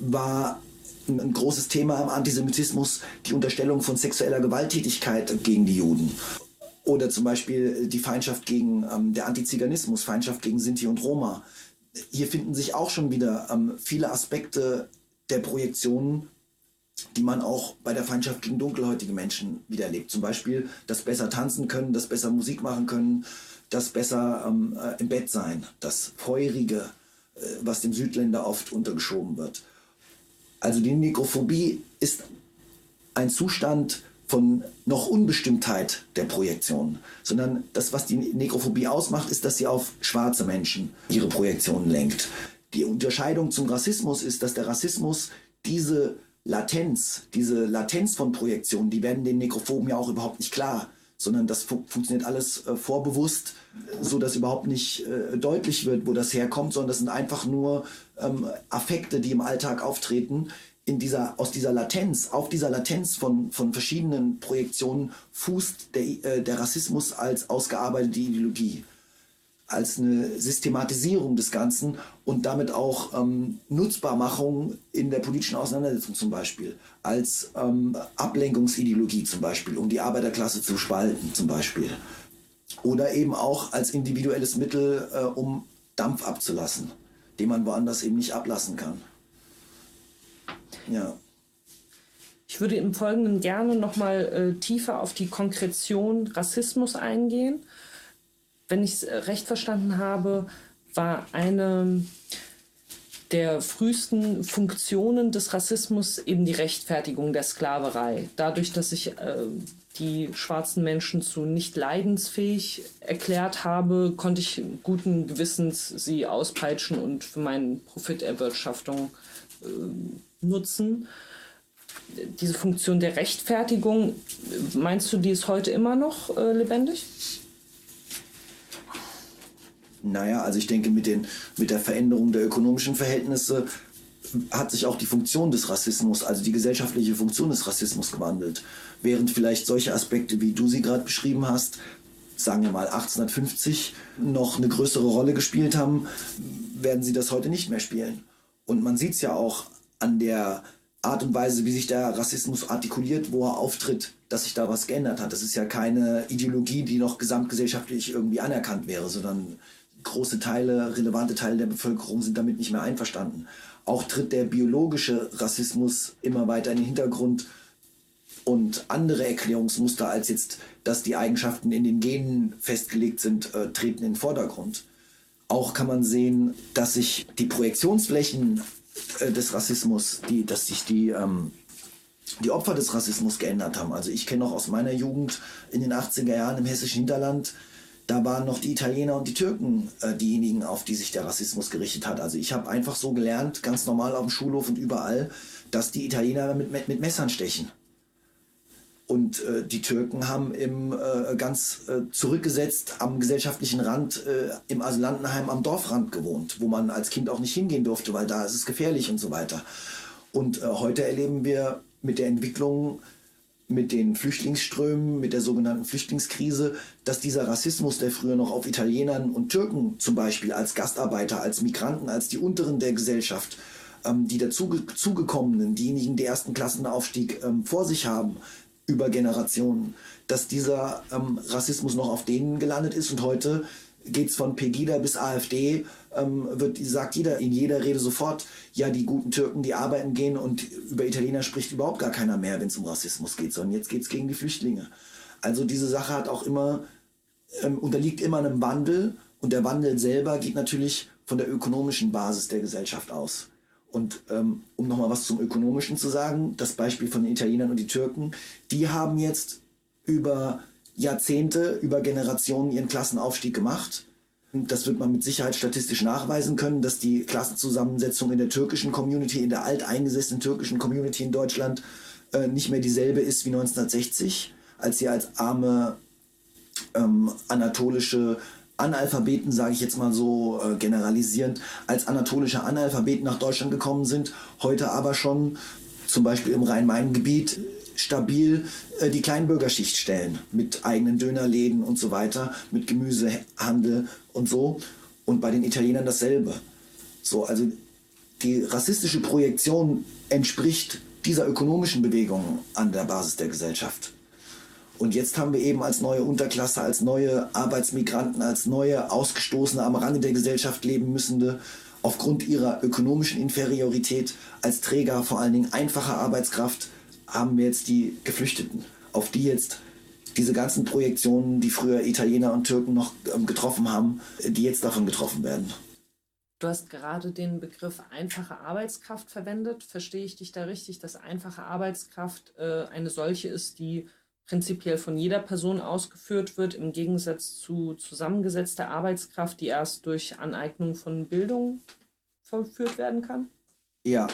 war ein großes Thema im Antisemitismus die Unterstellung von sexueller Gewalttätigkeit gegen die Juden. Oder zum Beispiel die Feindschaft gegen ähm, der Antiziganismus, Feindschaft gegen Sinti und Roma. Hier finden sich auch schon wieder ähm, viele Aspekte der Projektionen, die man auch bei der Feindschaft gegen dunkelhäutige Menschen wiedererlebt. Zum Beispiel das besser tanzen können, das besser Musik machen können, das besser ähm, äh, im Bett sein, das Feurige, äh, was dem Südländer oft untergeschoben wird. Also die Nekrophobie ist ein Zustand von noch Unbestimmtheit der Projektion, sondern das, was die Nekrophobie ausmacht, ist, dass sie auf schwarze Menschen ihre Projektionen lenkt. Die Unterscheidung zum Rassismus ist, dass der Rassismus diese Latenz, diese Latenz von Projektionen, die werden den Nekrophoben ja auch überhaupt nicht klar, sondern das fu funktioniert alles äh, vorbewusst, so dass überhaupt nicht äh, deutlich wird, wo das herkommt, sondern das sind einfach nur ähm, Affekte, die im Alltag auftreten, in dieser, aus dieser Latenz, auf dieser Latenz von, von verschiedenen Projektionen fußt der, äh, der Rassismus als ausgearbeitete Ideologie, als eine Systematisierung des Ganzen und damit auch ähm, Nutzbarmachung in der politischen Auseinandersetzung zum Beispiel, als ähm, Ablenkungsideologie zum Beispiel, um die Arbeiterklasse zu spalten zum Beispiel. Oder eben auch als individuelles Mittel, äh, um Dampf abzulassen, den man woanders eben nicht ablassen kann. Ja.
Ich würde im Folgenden gerne nochmal äh, tiefer auf die Konkretion Rassismus eingehen. Wenn ich es äh, recht verstanden habe, war eine der frühesten Funktionen des Rassismus eben die Rechtfertigung der Sklaverei. Dadurch, dass ich äh, die schwarzen Menschen zu nicht leidensfähig erklärt habe, konnte ich guten Gewissens sie auspeitschen und für meine Profiterwirtschaftung äh, nutzen. Diese Funktion der Rechtfertigung, meinst du, die ist heute immer noch äh, lebendig?
Naja, also ich denke, mit, den, mit der Veränderung der ökonomischen Verhältnisse hat sich auch die Funktion des Rassismus, also die gesellschaftliche Funktion des Rassismus gewandelt. Während vielleicht solche Aspekte, wie du sie gerade beschrieben hast, sagen wir mal 1850, noch eine größere Rolle gespielt haben, werden sie das heute nicht mehr spielen. Und man sieht es ja auch an der Art und Weise, wie sich der Rassismus artikuliert, wo er auftritt, dass sich da was geändert hat. Das ist ja keine Ideologie, die noch gesamtgesellschaftlich irgendwie anerkannt wäre, sondern große Teile, relevante Teile der Bevölkerung sind damit nicht mehr einverstanden. Auch tritt der biologische Rassismus immer weiter in den Hintergrund und andere Erklärungsmuster als jetzt, dass die Eigenschaften in den Genen festgelegt sind, äh, treten in den Vordergrund. Auch kann man sehen, dass sich die Projektionsflächen äh, des Rassismus, die, dass sich die, ähm, die Opfer des Rassismus geändert haben. Also ich kenne noch aus meiner Jugend in den 80er Jahren im hessischen Hinterland, da waren noch die Italiener und die Türken äh, diejenigen, auf die sich der Rassismus gerichtet hat. Also ich habe einfach so gelernt, ganz normal auf dem Schulhof und überall, dass die Italiener mit, mit, mit Messern stechen. Und äh, die Türken haben im äh, ganz äh, zurückgesetzt am gesellschaftlichen Rand äh, im Asylantenheim am Dorfrand gewohnt, wo man als Kind auch nicht hingehen durfte, weil da ist es gefährlich und so weiter. Und äh, heute erleben wir mit der Entwicklung, mit den Flüchtlingsströmen, mit der sogenannten Flüchtlingskrise, dass dieser Rassismus, der früher noch auf Italienern und Türken zum Beispiel als Gastarbeiter, als Migranten, als die Unteren der Gesellschaft, ähm, die dazugekommenen, diejenigen, die ersten Klassenaufstieg ähm, vor sich haben, über Generationen, dass dieser ähm, Rassismus noch auf denen gelandet ist und heute geht es von Pegida bis AfD, ähm, wird, sagt jeder in jeder Rede sofort, ja, die guten Türken, die arbeiten gehen und über Italiener spricht überhaupt gar keiner mehr, wenn es um Rassismus geht, sondern jetzt geht es gegen die Flüchtlinge. Also diese Sache hat auch immer, ähm, unterliegt immer einem Wandel und der Wandel selber geht natürlich von der ökonomischen Basis der Gesellschaft aus. Und ähm, um nochmal was zum Ökonomischen zu sagen, das Beispiel von den Italienern und die Türken, die haben jetzt über Jahrzehnte, über Generationen ihren Klassenaufstieg gemacht. Das wird man mit Sicherheit statistisch nachweisen können, dass die Klassenzusammensetzung in der türkischen Community, in der alteingesessenen türkischen Community in Deutschland äh, nicht mehr dieselbe ist wie 1960, als sie als arme ähm, anatolische Analphabeten, sage ich jetzt mal so äh, generalisierend, als anatolische Analphabeten nach Deutschland gekommen sind, heute aber schon zum Beispiel im Rhein-Main-Gebiet stabil äh, die Kleinbürgerschicht stellen mit eigenen Dönerläden und so weiter, mit Gemüsehandel und so. Und bei den Italienern dasselbe. So, also die rassistische Projektion entspricht dieser ökonomischen Bewegung an der Basis der Gesellschaft. Und jetzt haben wir eben als neue Unterklasse, als neue Arbeitsmigranten, als neue Ausgestoßene am Rande der Gesellschaft leben müssende, aufgrund ihrer ökonomischen Inferiorität als Träger vor allen Dingen einfacher Arbeitskraft, haben wir jetzt die Geflüchteten, auf die jetzt diese ganzen Projektionen, die früher Italiener und Türken noch ähm, getroffen haben, die jetzt davon getroffen werden.
Du hast gerade den Begriff einfache Arbeitskraft verwendet. Verstehe ich dich da richtig, dass einfache Arbeitskraft äh, eine solche ist, die prinzipiell von jeder Person ausgeführt wird, im Gegensatz zu zusammengesetzter Arbeitskraft, die erst durch Aneignung von Bildung verführt werden kann?
Ja,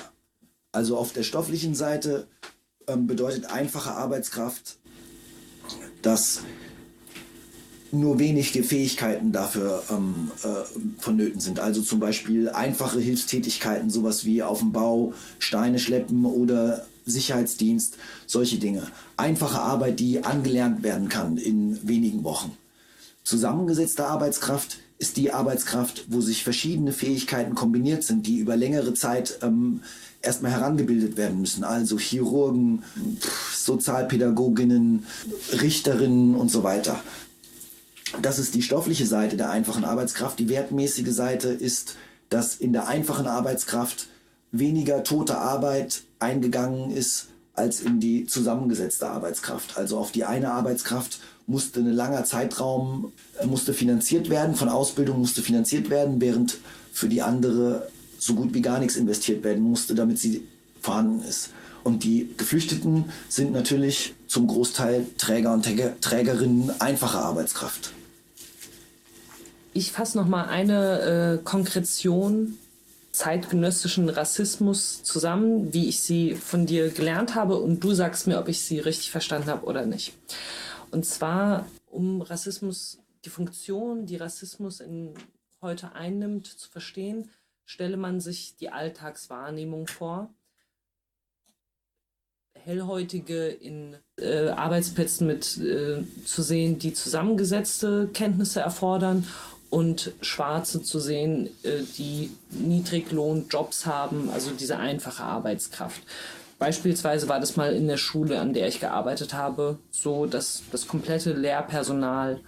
also auf der stofflichen Seite ähm, bedeutet einfache Arbeitskraft, dass nur wenige Fähigkeiten dafür ähm, äh, vonnöten sind. Also zum Beispiel einfache Hilfstätigkeiten, sowas wie auf dem Bau Steine schleppen oder Sicherheitsdienst, solche Dinge. Einfache Arbeit, die angelernt werden kann in wenigen Wochen. Zusammengesetzte Arbeitskraft ist die Arbeitskraft, wo sich verschiedene Fähigkeiten kombiniert sind, die über längere Zeit ähm, erstmal herangebildet werden müssen. Also Chirurgen, Sozialpädagoginnen, Richterinnen und so weiter. Das ist die stoffliche Seite der einfachen Arbeitskraft. Die wertmäßige Seite ist, dass in der einfachen Arbeitskraft weniger tote Arbeit eingegangen ist als in die zusammengesetzte Arbeitskraft. Also auf die eine Arbeitskraft musste ein langer Zeitraum äh, musste finanziert werden, von Ausbildung musste finanziert werden, während für die andere so gut wie gar nichts investiert werden musste, damit sie vorhanden ist. Und die Geflüchteten sind natürlich zum Großteil Träger und Trägerinnen einfacher Arbeitskraft.
Ich fasse noch mal eine äh, Konkretion zeitgenössischen Rassismus zusammen, wie ich sie von dir gelernt habe und du sagst mir, ob ich sie richtig verstanden habe oder nicht. Und zwar, um Rassismus, die Funktion, die Rassismus in, heute einnimmt, zu verstehen, stelle man sich die Alltagswahrnehmung vor. Hellhäutige in äh, Arbeitsplätzen mit äh, zu sehen, die zusammengesetzte Kenntnisse erfordern und Schwarze zu sehen, äh, die Niedriglohnjobs haben, also diese einfache Arbeitskraft. Beispielsweise war das mal in der Schule, an der ich gearbeitet habe, so, dass das komplette Lehrpersonal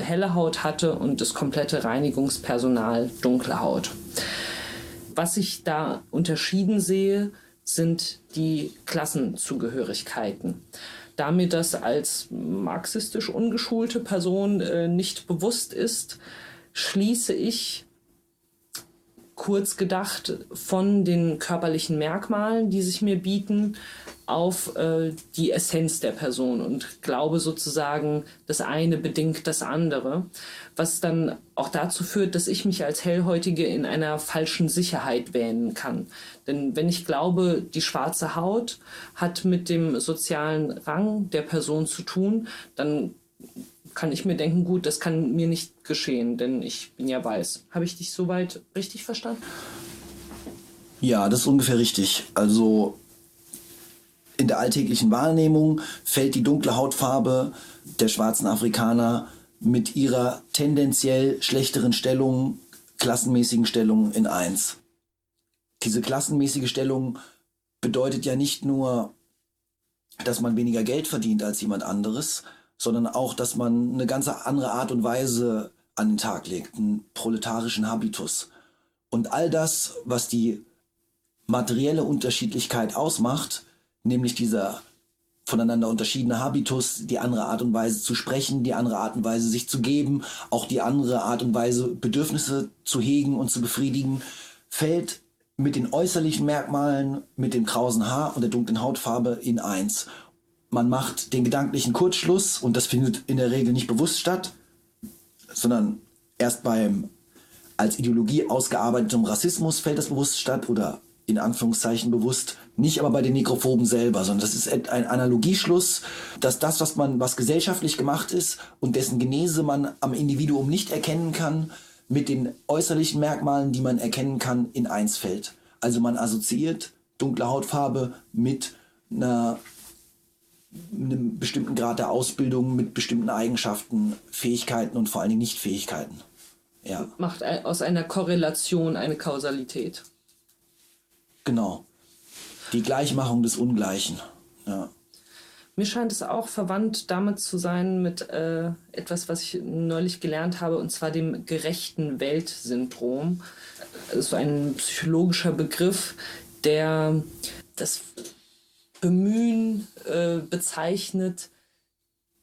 helle Haut hatte und das komplette Reinigungspersonal dunkle Haut. Was ich da unterschieden sehe, sind die Klassenzugehörigkeiten. Da mir das als marxistisch ungeschulte Person äh, nicht bewusst ist, schließe ich kurz gedacht von den körperlichen Merkmalen, die sich mir bieten, auf äh, die Essenz der Person und glaube sozusagen, das eine bedingt das andere, was dann auch dazu führt, dass ich mich als Hellhäutige in einer falschen Sicherheit wähnen kann. Denn wenn ich glaube, die schwarze Haut hat mit dem sozialen Rang der Person zu tun, dann kann ich mir denken, gut, das kann mir nicht geschehen, denn ich bin ja weiß. Habe ich dich soweit richtig verstanden?
Ja, das ist ungefähr richtig. Also in der alltäglichen Wahrnehmung fällt die dunkle Hautfarbe der schwarzen Afrikaner mit ihrer tendenziell schlechteren Stellung, klassenmäßigen Stellung in eins. Diese klassenmäßige Stellung bedeutet ja nicht nur, dass man weniger Geld verdient als jemand anderes, sondern auch, dass man eine ganz andere Art und Weise an den Tag legt, einen proletarischen Habitus. Und all das, was die materielle Unterschiedlichkeit ausmacht, nämlich dieser voneinander unterschiedene Habitus, die andere Art und Weise zu sprechen, die andere Art und Weise sich zu geben, auch die andere Art und Weise Bedürfnisse zu hegen und zu befriedigen, fällt mit den äußerlichen Merkmalen, mit dem krausen Haar und der dunklen Hautfarbe in eins. Man macht den gedanklichen Kurzschluss und das findet in der Regel nicht bewusst statt, sondern erst beim als Ideologie ausgearbeitetem Rassismus fällt das bewusst statt oder in Anführungszeichen bewusst, nicht aber bei den Nekrophoben selber, sondern das ist ein Analogieschluss, dass das, was man, was gesellschaftlich gemacht ist und dessen Genese man am Individuum nicht erkennen kann, mit den äußerlichen Merkmalen, die man erkennen kann, in eins fällt. Also man assoziiert dunkle Hautfarbe mit einer, einem bestimmten Grad der Ausbildung, mit bestimmten Eigenschaften, Fähigkeiten und vor allen Dingen Nichtfähigkeiten. Ja.
Macht aus einer Korrelation eine Kausalität.
Genau. Die Gleichmachung des Ungleichen. Ja.
Mir scheint es auch verwandt damit zu sein mit äh, etwas, was ich neulich gelernt habe, und zwar dem gerechten Weltsyndrom. Das ist so ein psychologischer Begriff, der das Bemühen äh, bezeichnet,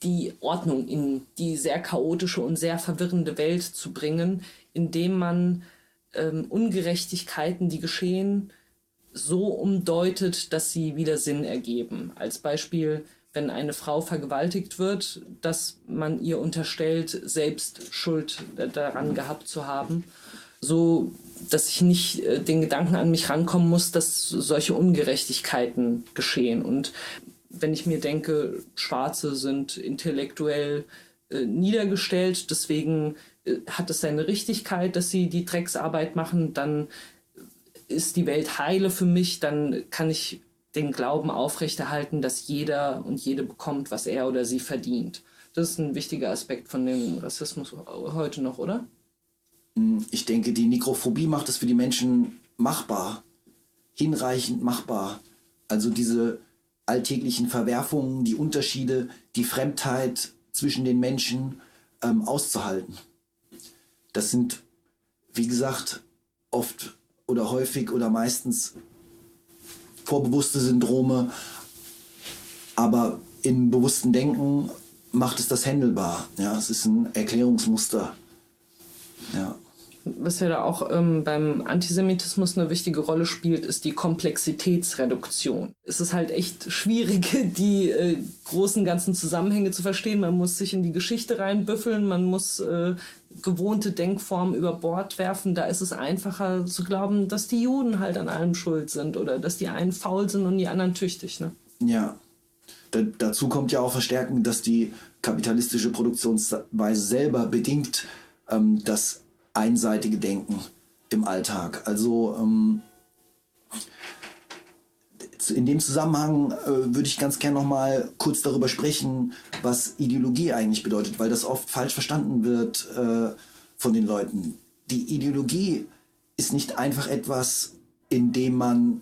die Ordnung in die sehr chaotische und sehr verwirrende Welt zu bringen, indem man ähm, Ungerechtigkeiten, die geschehen, so umdeutet, dass sie wieder Sinn ergeben. Als Beispiel, wenn eine Frau vergewaltigt wird, dass man ihr unterstellt, selbst Schuld daran gehabt zu haben, so dass ich nicht äh, den Gedanken an mich rankommen muss, dass solche Ungerechtigkeiten geschehen. Und wenn ich mir denke, Schwarze sind intellektuell äh, niedergestellt, deswegen äh, hat es seine Richtigkeit, dass sie die Drecksarbeit machen, dann ist die Welt heile für mich, dann kann ich den Glauben aufrechterhalten, dass jeder und jede bekommt, was er oder sie verdient. Das ist ein wichtiger Aspekt von dem Rassismus heute noch, oder?
Hm, ich denke, die Nekrophobie macht es für die Menschen machbar, hinreichend machbar. Also diese alltäglichen Verwerfungen, die Unterschiede, die Fremdheit zwischen den Menschen ähm, auszuhalten. Das sind, wie gesagt, oft oder häufig oder meistens vorbewusste Syndrome, aber im bewussten Denken macht es das händelbar. Ja, es ist ein Erklärungsmuster. Ja.
Was ja da auch ähm, beim Antisemitismus eine wichtige Rolle spielt, ist die Komplexitätsreduktion. Es ist halt echt schwierig, die äh, großen ganzen Zusammenhänge zu verstehen. Man muss sich in die Geschichte reinbüffeln, man muss äh, gewohnte Denkformen über Bord werfen. Da ist es einfacher zu glauben, dass die Juden halt an allem schuld sind oder dass die einen faul sind und die anderen tüchtig. Ne?
Ja. Da, dazu kommt ja auch verstärkend, dass die kapitalistische Produktionsweise selber bedingt ähm, das einseitige Denken im Alltag. Also ähm, in dem Zusammenhang äh, würde ich ganz gerne noch mal kurz darüber sprechen, was Ideologie eigentlich bedeutet, weil das oft falsch verstanden wird äh, von den Leuten. Die Ideologie ist nicht einfach etwas, in dem man,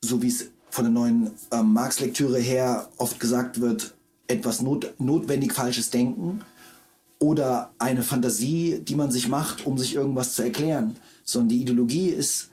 so wie es von der neuen äh, Marx-Lektüre her oft gesagt wird, etwas not notwendig falsches Denken, oder eine Fantasie, die man sich macht, um sich irgendwas zu erklären, sondern die Ideologie ist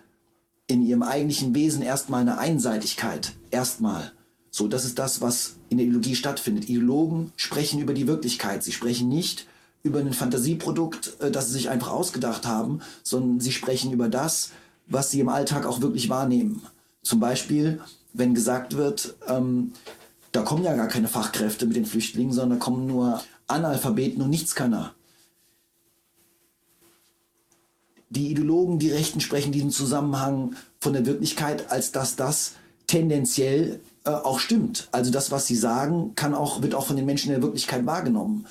in ihrem eigentlichen Wesen erstmal eine Einseitigkeit. Erstmal. So, das ist das, was in der Ideologie stattfindet. Ideologen sprechen über die Wirklichkeit. Sie sprechen nicht über ein Fantasieprodukt, äh, das sie sich einfach ausgedacht haben, sondern sie sprechen über das, was sie im Alltag auch wirklich wahrnehmen. Zum Beispiel, wenn gesagt wird, ähm, da kommen ja gar keine Fachkräfte mit den Flüchtlingen, sondern da kommen nur Analphabeten und Nichtskönner. Die Ideologen, die Rechten sprechen diesen Zusammenhang von der Wirklichkeit, als dass das tendenziell äh, auch stimmt. Also das, was sie sagen, kann auch, wird auch von den Menschen in der Wirklichkeit wahrgenommen.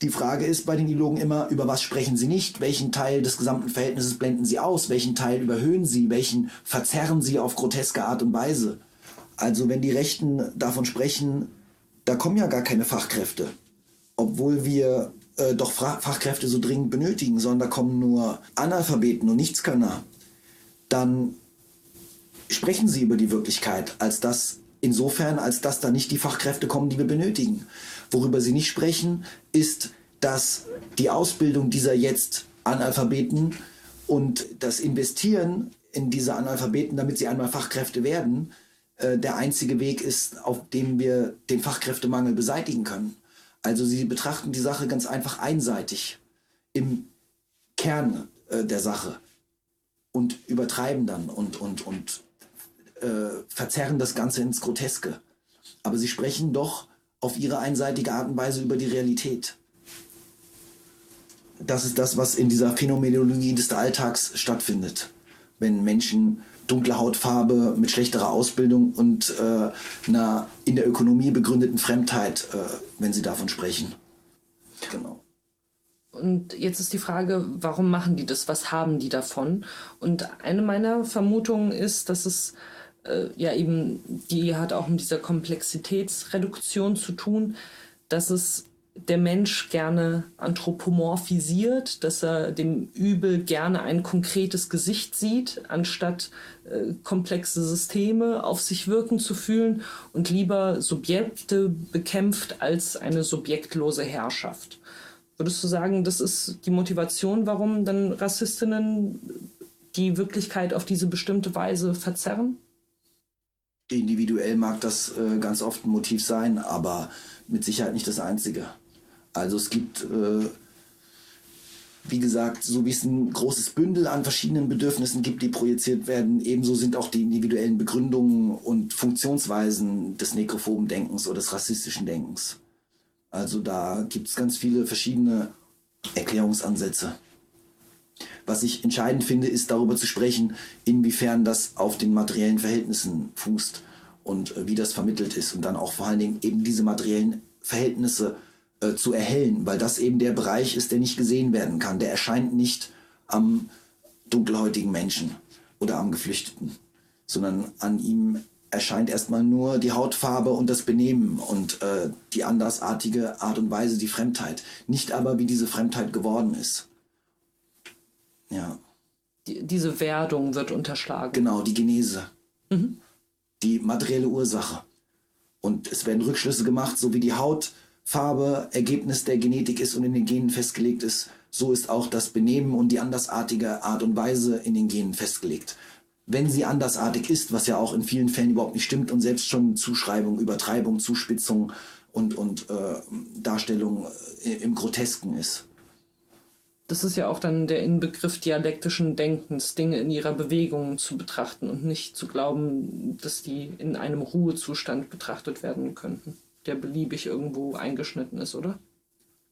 Die Frage ist bei den Ideologen immer, über was sprechen sie nicht, welchen Teil des gesamten Verhältnisses blenden sie aus, welchen Teil überhöhen sie, welchen verzerren sie auf groteske Art und Weise. Also wenn die Rechten davon sprechen, da kommen ja gar keine Fachkräfte, obwohl wir äh, doch Fachkräfte so dringend benötigen, sondern da kommen nur Analphabeten und Nichtskönner, dann sprechen sie über die Wirklichkeit als das insofern, als dass da nicht die Fachkräfte kommen, die wir benötigen. Worüber sie nicht sprechen, ist, dass die Ausbildung dieser jetzt Analphabeten und das Investieren in diese Analphabeten, damit sie einmal Fachkräfte werden, äh, der einzige Weg ist, auf dem wir den Fachkräftemangel beseitigen können. Also sie betrachten die Sache ganz einfach einseitig im Kern äh, der Sache und übertreiben dann und, und, und äh, verzerren das Ganze ins Groteske. Aber sie sprechen doch auf ihre einseitige Art und Weise über die Realität. Das ist das, was in dieser Phänomenologie des Alltags stattfindet. wenn Menschen dunkle Hautfarbe mit schlechterer Ausbildung und äh, einer in der Ökonomie begründeten Fremdheit, äh, wenn sie davon sprechen. Genau.
Und jetzt ist die Frage, warum machen die das? Was haben die davon? Und eine meiner Vermutungen ist, dass es äh, ja eben, die hat auch mit dieser Komplexitätsreduktion zu tun, dass es der Mensch gerne anthropomorphisiert, dass er dem Übel gerne ein konkretes Gesicht sieht, anstatt äh, komplexe Systeme auf sich wirken zu fühlen und lieber Subjekte bekämpft als eine subjektlose Herrschaft. Würdest du sagen, das ist die Motivation, warum dann Rassistinnen die Wirklichkeit auf diese bestimmte Weise verzerren?
Individuell mag das äh, ganz oft ein Motiv sein, aber mit Sicherheit nicht das einzige. Also es gibt, äh, wie gesagt, so wie es ein großes Bündel an verschiedenen Bedürfnissen gibt, die projiziert werden, ebenso sind auch die individuellen Begründungen und Funktionsweisen des nekrophoben Denkens oder des rassistischen Denkens. Also da gibt es ganz viele verschiedene Erklärungsansätze. Was ich entscheidend finde, ist darüber zu sprechen, inwiefern das auf den materiellen Verhältnissen fußt und äh, wie das vermittelt ist und dann auch vor allen Dingen eben diese materiellen Verhältnisse äh, zu erhellen, weil das eben der Bereich ist, der nicht gesehen werden kann. Der erscheint nicht am dunkelhäutigen Menschen oder am Geflüchteten, sondern an ihm erscheint erstmal nur die Hautfarbe und das Benehmen und äh, die andersartige Art und Weise, die Fremdheit. Nicht aber, wie diese Fremdheit geworden ist. Ja.
Die, diese Werdung wird unterschlagen.
Genau, die Genese. Mhm. Die materielle Ursache. Und es werden Rückschlüsse gemacht, so wie die Hautfarbe Ergebnis der Genetik ist und in den Genen festgelegt ist, so ist auch das Benehmen und die andersartige Art und Weise in den Genen festgelegt wenn sie andersartig ist, was ja auch in vielen Fällen überhaupt nicht stimmt und selbst schon Zuschreibung, Übertreibung, Zuspitzung und, und äh, Darstellung äh, im Grotesken ist.
Das ist ja auch dann der Inbegriff dialektischen Denkens, Dinge in ihrer Bewegung zu betrachten und nicht zu glauben, dass die in einem Ruhezustand betrachtet werden könnten, der beliebig irgendwo eingeschnitten ist, oder?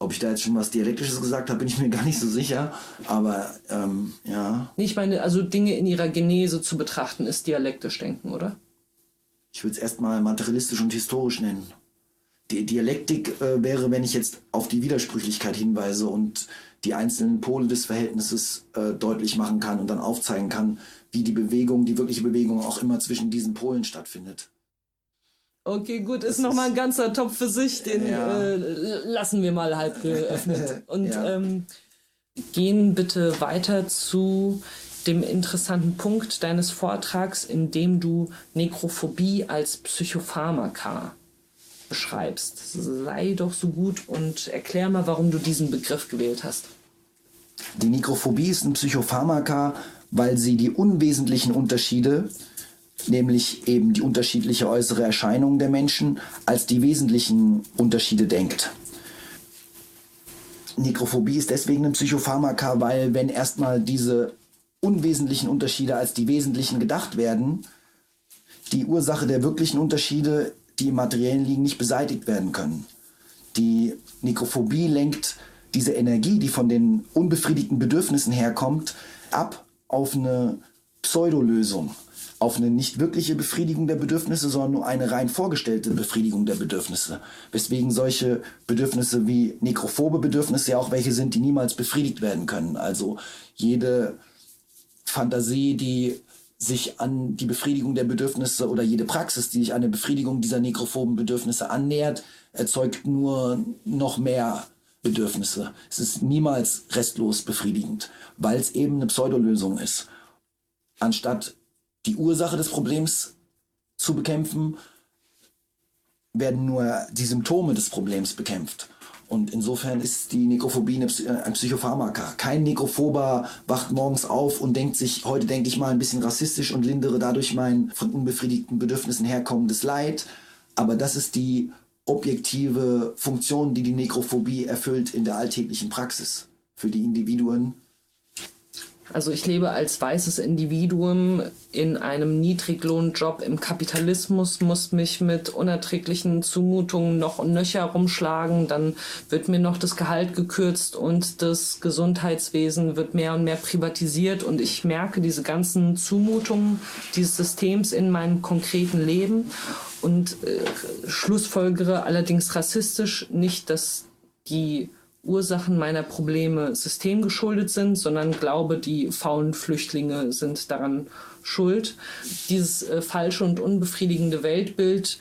Ob ich da jetzt schon was Dialektisches gesagt habe, bin ich mir gar nicht so sicher. Aber ähm, ja.
Nee, ich meine, also Dinge in ihrer Genese zu betrachten, ist dialektisch denken, oder?
Ich würde es erstmal materialistisch und historisch nennen. Die Dialektik äh, wäre, wenn ich jetzt auf die Widersprüchlichkeit hinweise und die einzelnen Pole des Verhältnisses äh, deutlich machen kann und dann aufzeigen kann, wie die Bewegung, die wirkliche Bewegung auch immer zwischen diesen Polen stattfindet.
Okay, gut, ist nochmal ein ganzer Topf für sich, den ja. äh, lassen wir mal halb geöffnet. Und ja. ähm, gehen bitte weiter zu dem interessanten Punkt deines Vortrags, in dem du Nekrophobie als Psychopharmaka beschreibst. Sei doch so gut und erklär mal, warum du diesen Begriff gewählt hast.
Die Nekrophobie ist ein Psychopharmaka, weil sie die unwesentlichen Unterschiede nämlich eben die unterschiedliche äußere Erscheinung der Menschen, als die wesentlichen Unterschiede denkt. Nekrophobie ist deswegen ein Psychopharmaka, weil wenn erstmal diese unwesentlichen Unterschiede als die wesentlichen gedacht werden, die Ursache der wirklichen Unterschiede, die im Materiellen liegen, nicht beseitigt werden können. Die Nekrophobie lenkt diese Energie, die von den unbefriedigten Bedürfnissen herkommt, ab auf eine Pseudolösung, auf eine nicht wirkliche Befriedigung der Bedürfnisse, sondern nur eine rein vorgestellte Befriedigung der Bedürfnisse. Weswegen solche Bedürfnisse wie nekrophobe Bedürfnisse ja auch welche sind, die niemals befriedigt werden können. Also jede Fantasie, die sich an die Befriedigung der Bedürfnisse oder jede Praxis, die sich an der Befriedigung dieser nekrophoben Bedürfnisse annähert, erzeugt nur noch mehr Bedürfnisse. Es ist niemals restlos befriedigend, weil es eben eine Pseudolösung ist. Anstatt die Ursache des Problems zu bekämpfen, werden nur die Symptome des Problems bekämpft. Und insofern ist die Nekrophobie ein Psychopharmaka. Kein Nekrophober wacht morgens auf und denkt sich, heute denke ich mal ein bisschen rassistisch und lindere dadurch mein von unbefriedigten Bedürfnissen herkommendes Leid. Aber das ist die objektive Funktion, die die Nekrophobie erfüllt in der alltäglichen Praxis für die Individuen
Also ich lebe als weißes Individuum in einem Niedriglohnjob im Kapitalismus, muss mich mit unerträglichen Zumutungen noch und nöcher rumschlagen. Dann wird mir noch das Gehalt gekürzt und das Gesundheitswesen wird mehr und mehr privatisiert. Und ich merke diese ganzen Zumutungen dieses Systems in meinem konkreten Leben und äh, schlussfolgere allerdings rassistisch nicht, dass die Ursachen meiner Probleme systemgeschuldet sind, sondern glaube, die faulen Flüchtlinge sind daran schuld. Dieses äh, falsche und unbefriedigende Weltbild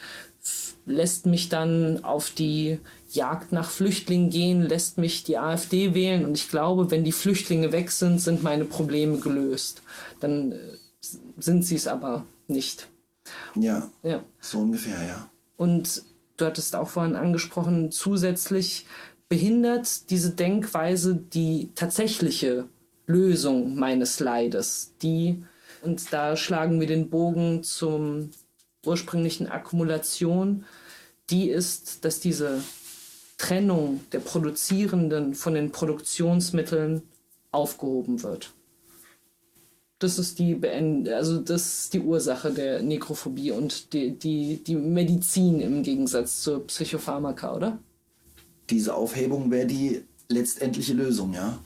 lässt mich dann auf die Jagd nach Flüchtlingen gehen, lässt mich die AfD wählen und ich glaube, wenn die Flüchtlinge weg sind, sind meine Probleme gelöst. Dann äh, sind sie es aber nicht.
Ja, ja, so ungefähr, ja.
Und du hattest auch vorhin angesprochen, zusätzlich behindert diese Denkweise die tatsächliche Lösung meines Leides, die, und da schlagen wir den Bogen zum ursprünglichen Akkumulation, die ist, dass diese Trennung der Produzierenden von den Produktionsmitteln aufgehoben wird. Das ist die Beend also das ist die Ursache der Nekrophobie und die, die, die Medizin im Gegensatz zur Psychopharmaka, oder?
Diese Aufhebung wäre die letztendliche Lösung, ja.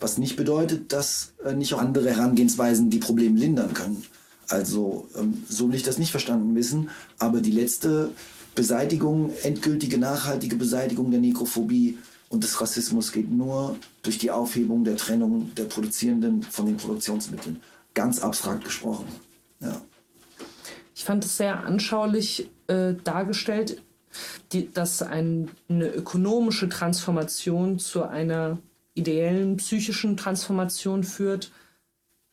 Was nicht bedeutet, dass äh, nicht auch andere Herangehensweisen die Probleme lindern können. Also ähm, so will ich das nicht verstanden wissen, aber die letzte Beseitigung, endgültige, nachhaltige Beseitigung der Nekrophobie und des Rassismus geht nur durch die Aufhebung der Trennung der Produzierenden von den Produktionsmitteln. Ganz abstrakt gesprochen. Ja.
Ich fand es sehr anschaulich äh, dargestellt die, dass ein, eine ökonomische Transformation zu einer ideellen psychischen Transformation führt.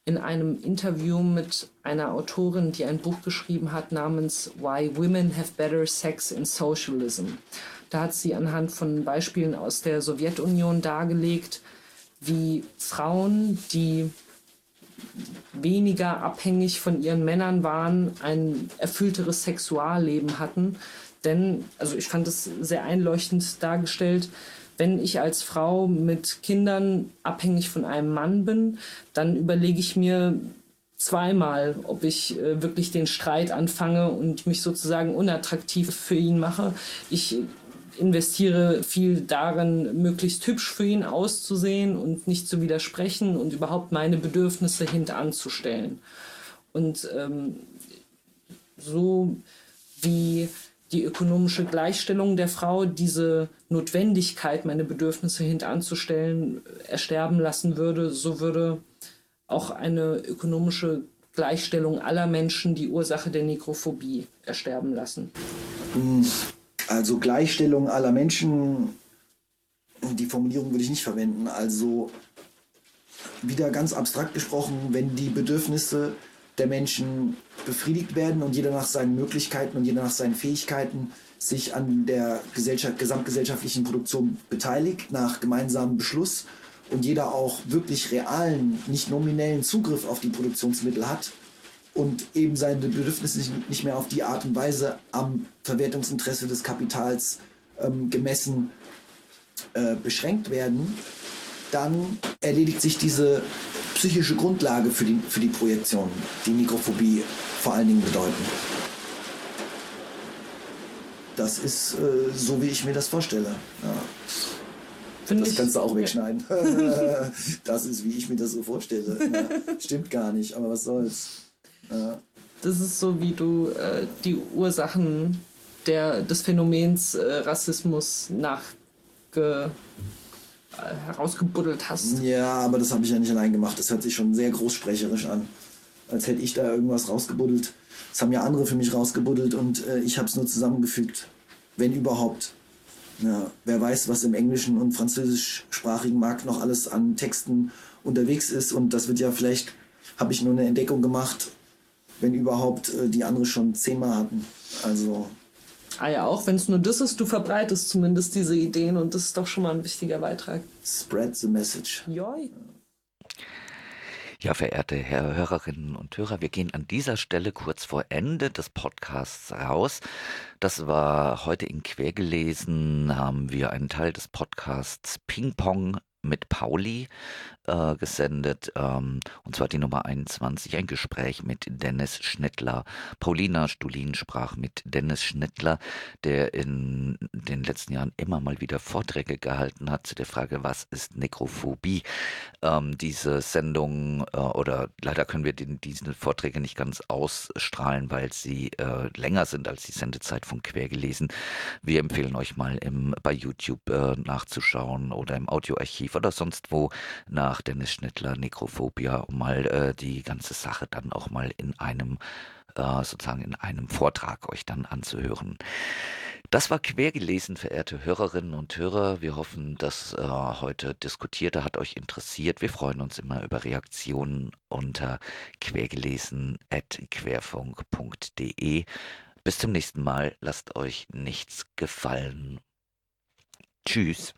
In einem Interview mit einer Autorin, die ein Buch geschrieben hat namens Why Women Have Better Sex in Socialism. Da hat sie anhand von Beispielen aus der Sowjetunion dargelegt, wie Frauen, die weniger abhängig von ihren Männern waren, ein erfüllteres Sexualleben hatten, denn, also ich fand es sehr einleuchtend dargestellt, wenn ich als Frau mit Kindern abhängig von einem Mann bin, dann überlege ich mir zweimal, ob ich äh, wirklich den Streit anfange und mich sozusagen unattraktiv für ihn mache. Ich investiere viel darin, möglichst hübsch für ihn auszusehen und nicht zu widersprechen und überhaupt meine Bedürfnisse hintanzustellen. Und ähm, so wie die ökonomische Gleichstellung der Frau diese Notwendigkeit, meine Bedürfnisse hintanzustellen, ersterben lassen würde, so würde auch eine ökonomische Gleichstellung aller Menschen die Ursache der Nekrophobie ersterben lassen.
Also Gleichstellung aller Menschen, die Formulierung würde ich nicht verwenden. Also wieder ganz abstrakt gesprochen, wenn die Bedürfnisse der Menschen befriedigt werden und jeder nach seinen Möglichkeiten und jeder nach seinen Fähigkeiten sich an der Gesellschaft, gesamtgesellschaftlichen Produktion beteiligt, nach gemeinsamem Beschluss. Und jeder auch wirklich realen, nicht nominellen Zugriff auf die Produktionsmittel hat und eben seine Bedürfnisse nicht mehr auf die Art und Weise am Verwertungsinteresse des Kapitals ähm, gemessen äh, beschränkt werden, dann erledigt sich diese psychische Grundlage für die, für die Projektion, die Mikrophobie vor allen Dingen bedeuten. Das ist äh, so, wie ich mir das vorstelle. Ja. das kannst du auch wegschneiden. das ist, wie ich mir das so vorstelle. Ja, stimmt gar nicht, aber was soll's. Ja.
Das ist so, wie du äh, die Ursachen der, des Phänomens äh, Rassismus nachge herausgebuddelt hast.
Ja, aber das habe ich ja nicht allein gemacht. Das hört sich schon sehr großsprecherisch an. Als hätte ich da irgendwas rausgebuddelt. Das haben ja andere für mich rausgebuddelt und äh, ich habe es nur zusammengefügt. Wenn überhaupt. Ja, wer weiß, was im englischen und französischsprachigen Markt noch alles an Texten unterwegs ist. Und das wird ja vielleicht, habe ich nur eine Entdeckung gemacht, wenn überhaupt äh, die andere schon zehnmal hatten. Also
Ah ja, auch wenn es nur das ist, du verbreitest zumindest diese Ideen und das ist doch schon mal ein wichtiger Beitrag.
Spread the message.
Joi.
Ja, verehrte Herr Hörerinnen und Hörer, wir gehen an dieser Stelle kurz vor Ende des Podcasts raus. Das war heute in Quergelesen, haben wir einen Teil des Podcasts Ping Pong mit Pauli äh, gesendet, ähm, und zwar die Nummer 21, ein Gespräch mit Dennis Schnittler. Paulina Stulin sprach mit Dennis Schnittler, der in den letzten Jahren immer mal wieder Vorträge gehalten hat zu der Frage, was ist Nekrophobie? Ähm, diese Sendung, äh, oder leider können wir den, diese Vorträge nicht ganz ausstrahlen, weil sie äh, länger sind als die Sendezeit von Quergelesen. Wir empfehlen euch mal im, bei YouTube äh, nachzuschauen oder im Audioarchiv oder sonst wo nach Dennis Schnittler Nekrophobia, um mal äh, die ganze Sache dann auch mal in einem äh, sozusagen in einem Vortrag euch dann anzuhören. Das war quergelesen, verehrte Hörerinnen und Hörer. Wir hoffen, dass äh, heute diskutierte hat euch interessiert. Wir freuen uns immer über Reaktionen unter quergelesen.querfunk.de. Bis zum nächsten Mal. Lasst euch nichts gefallen. Tschüss.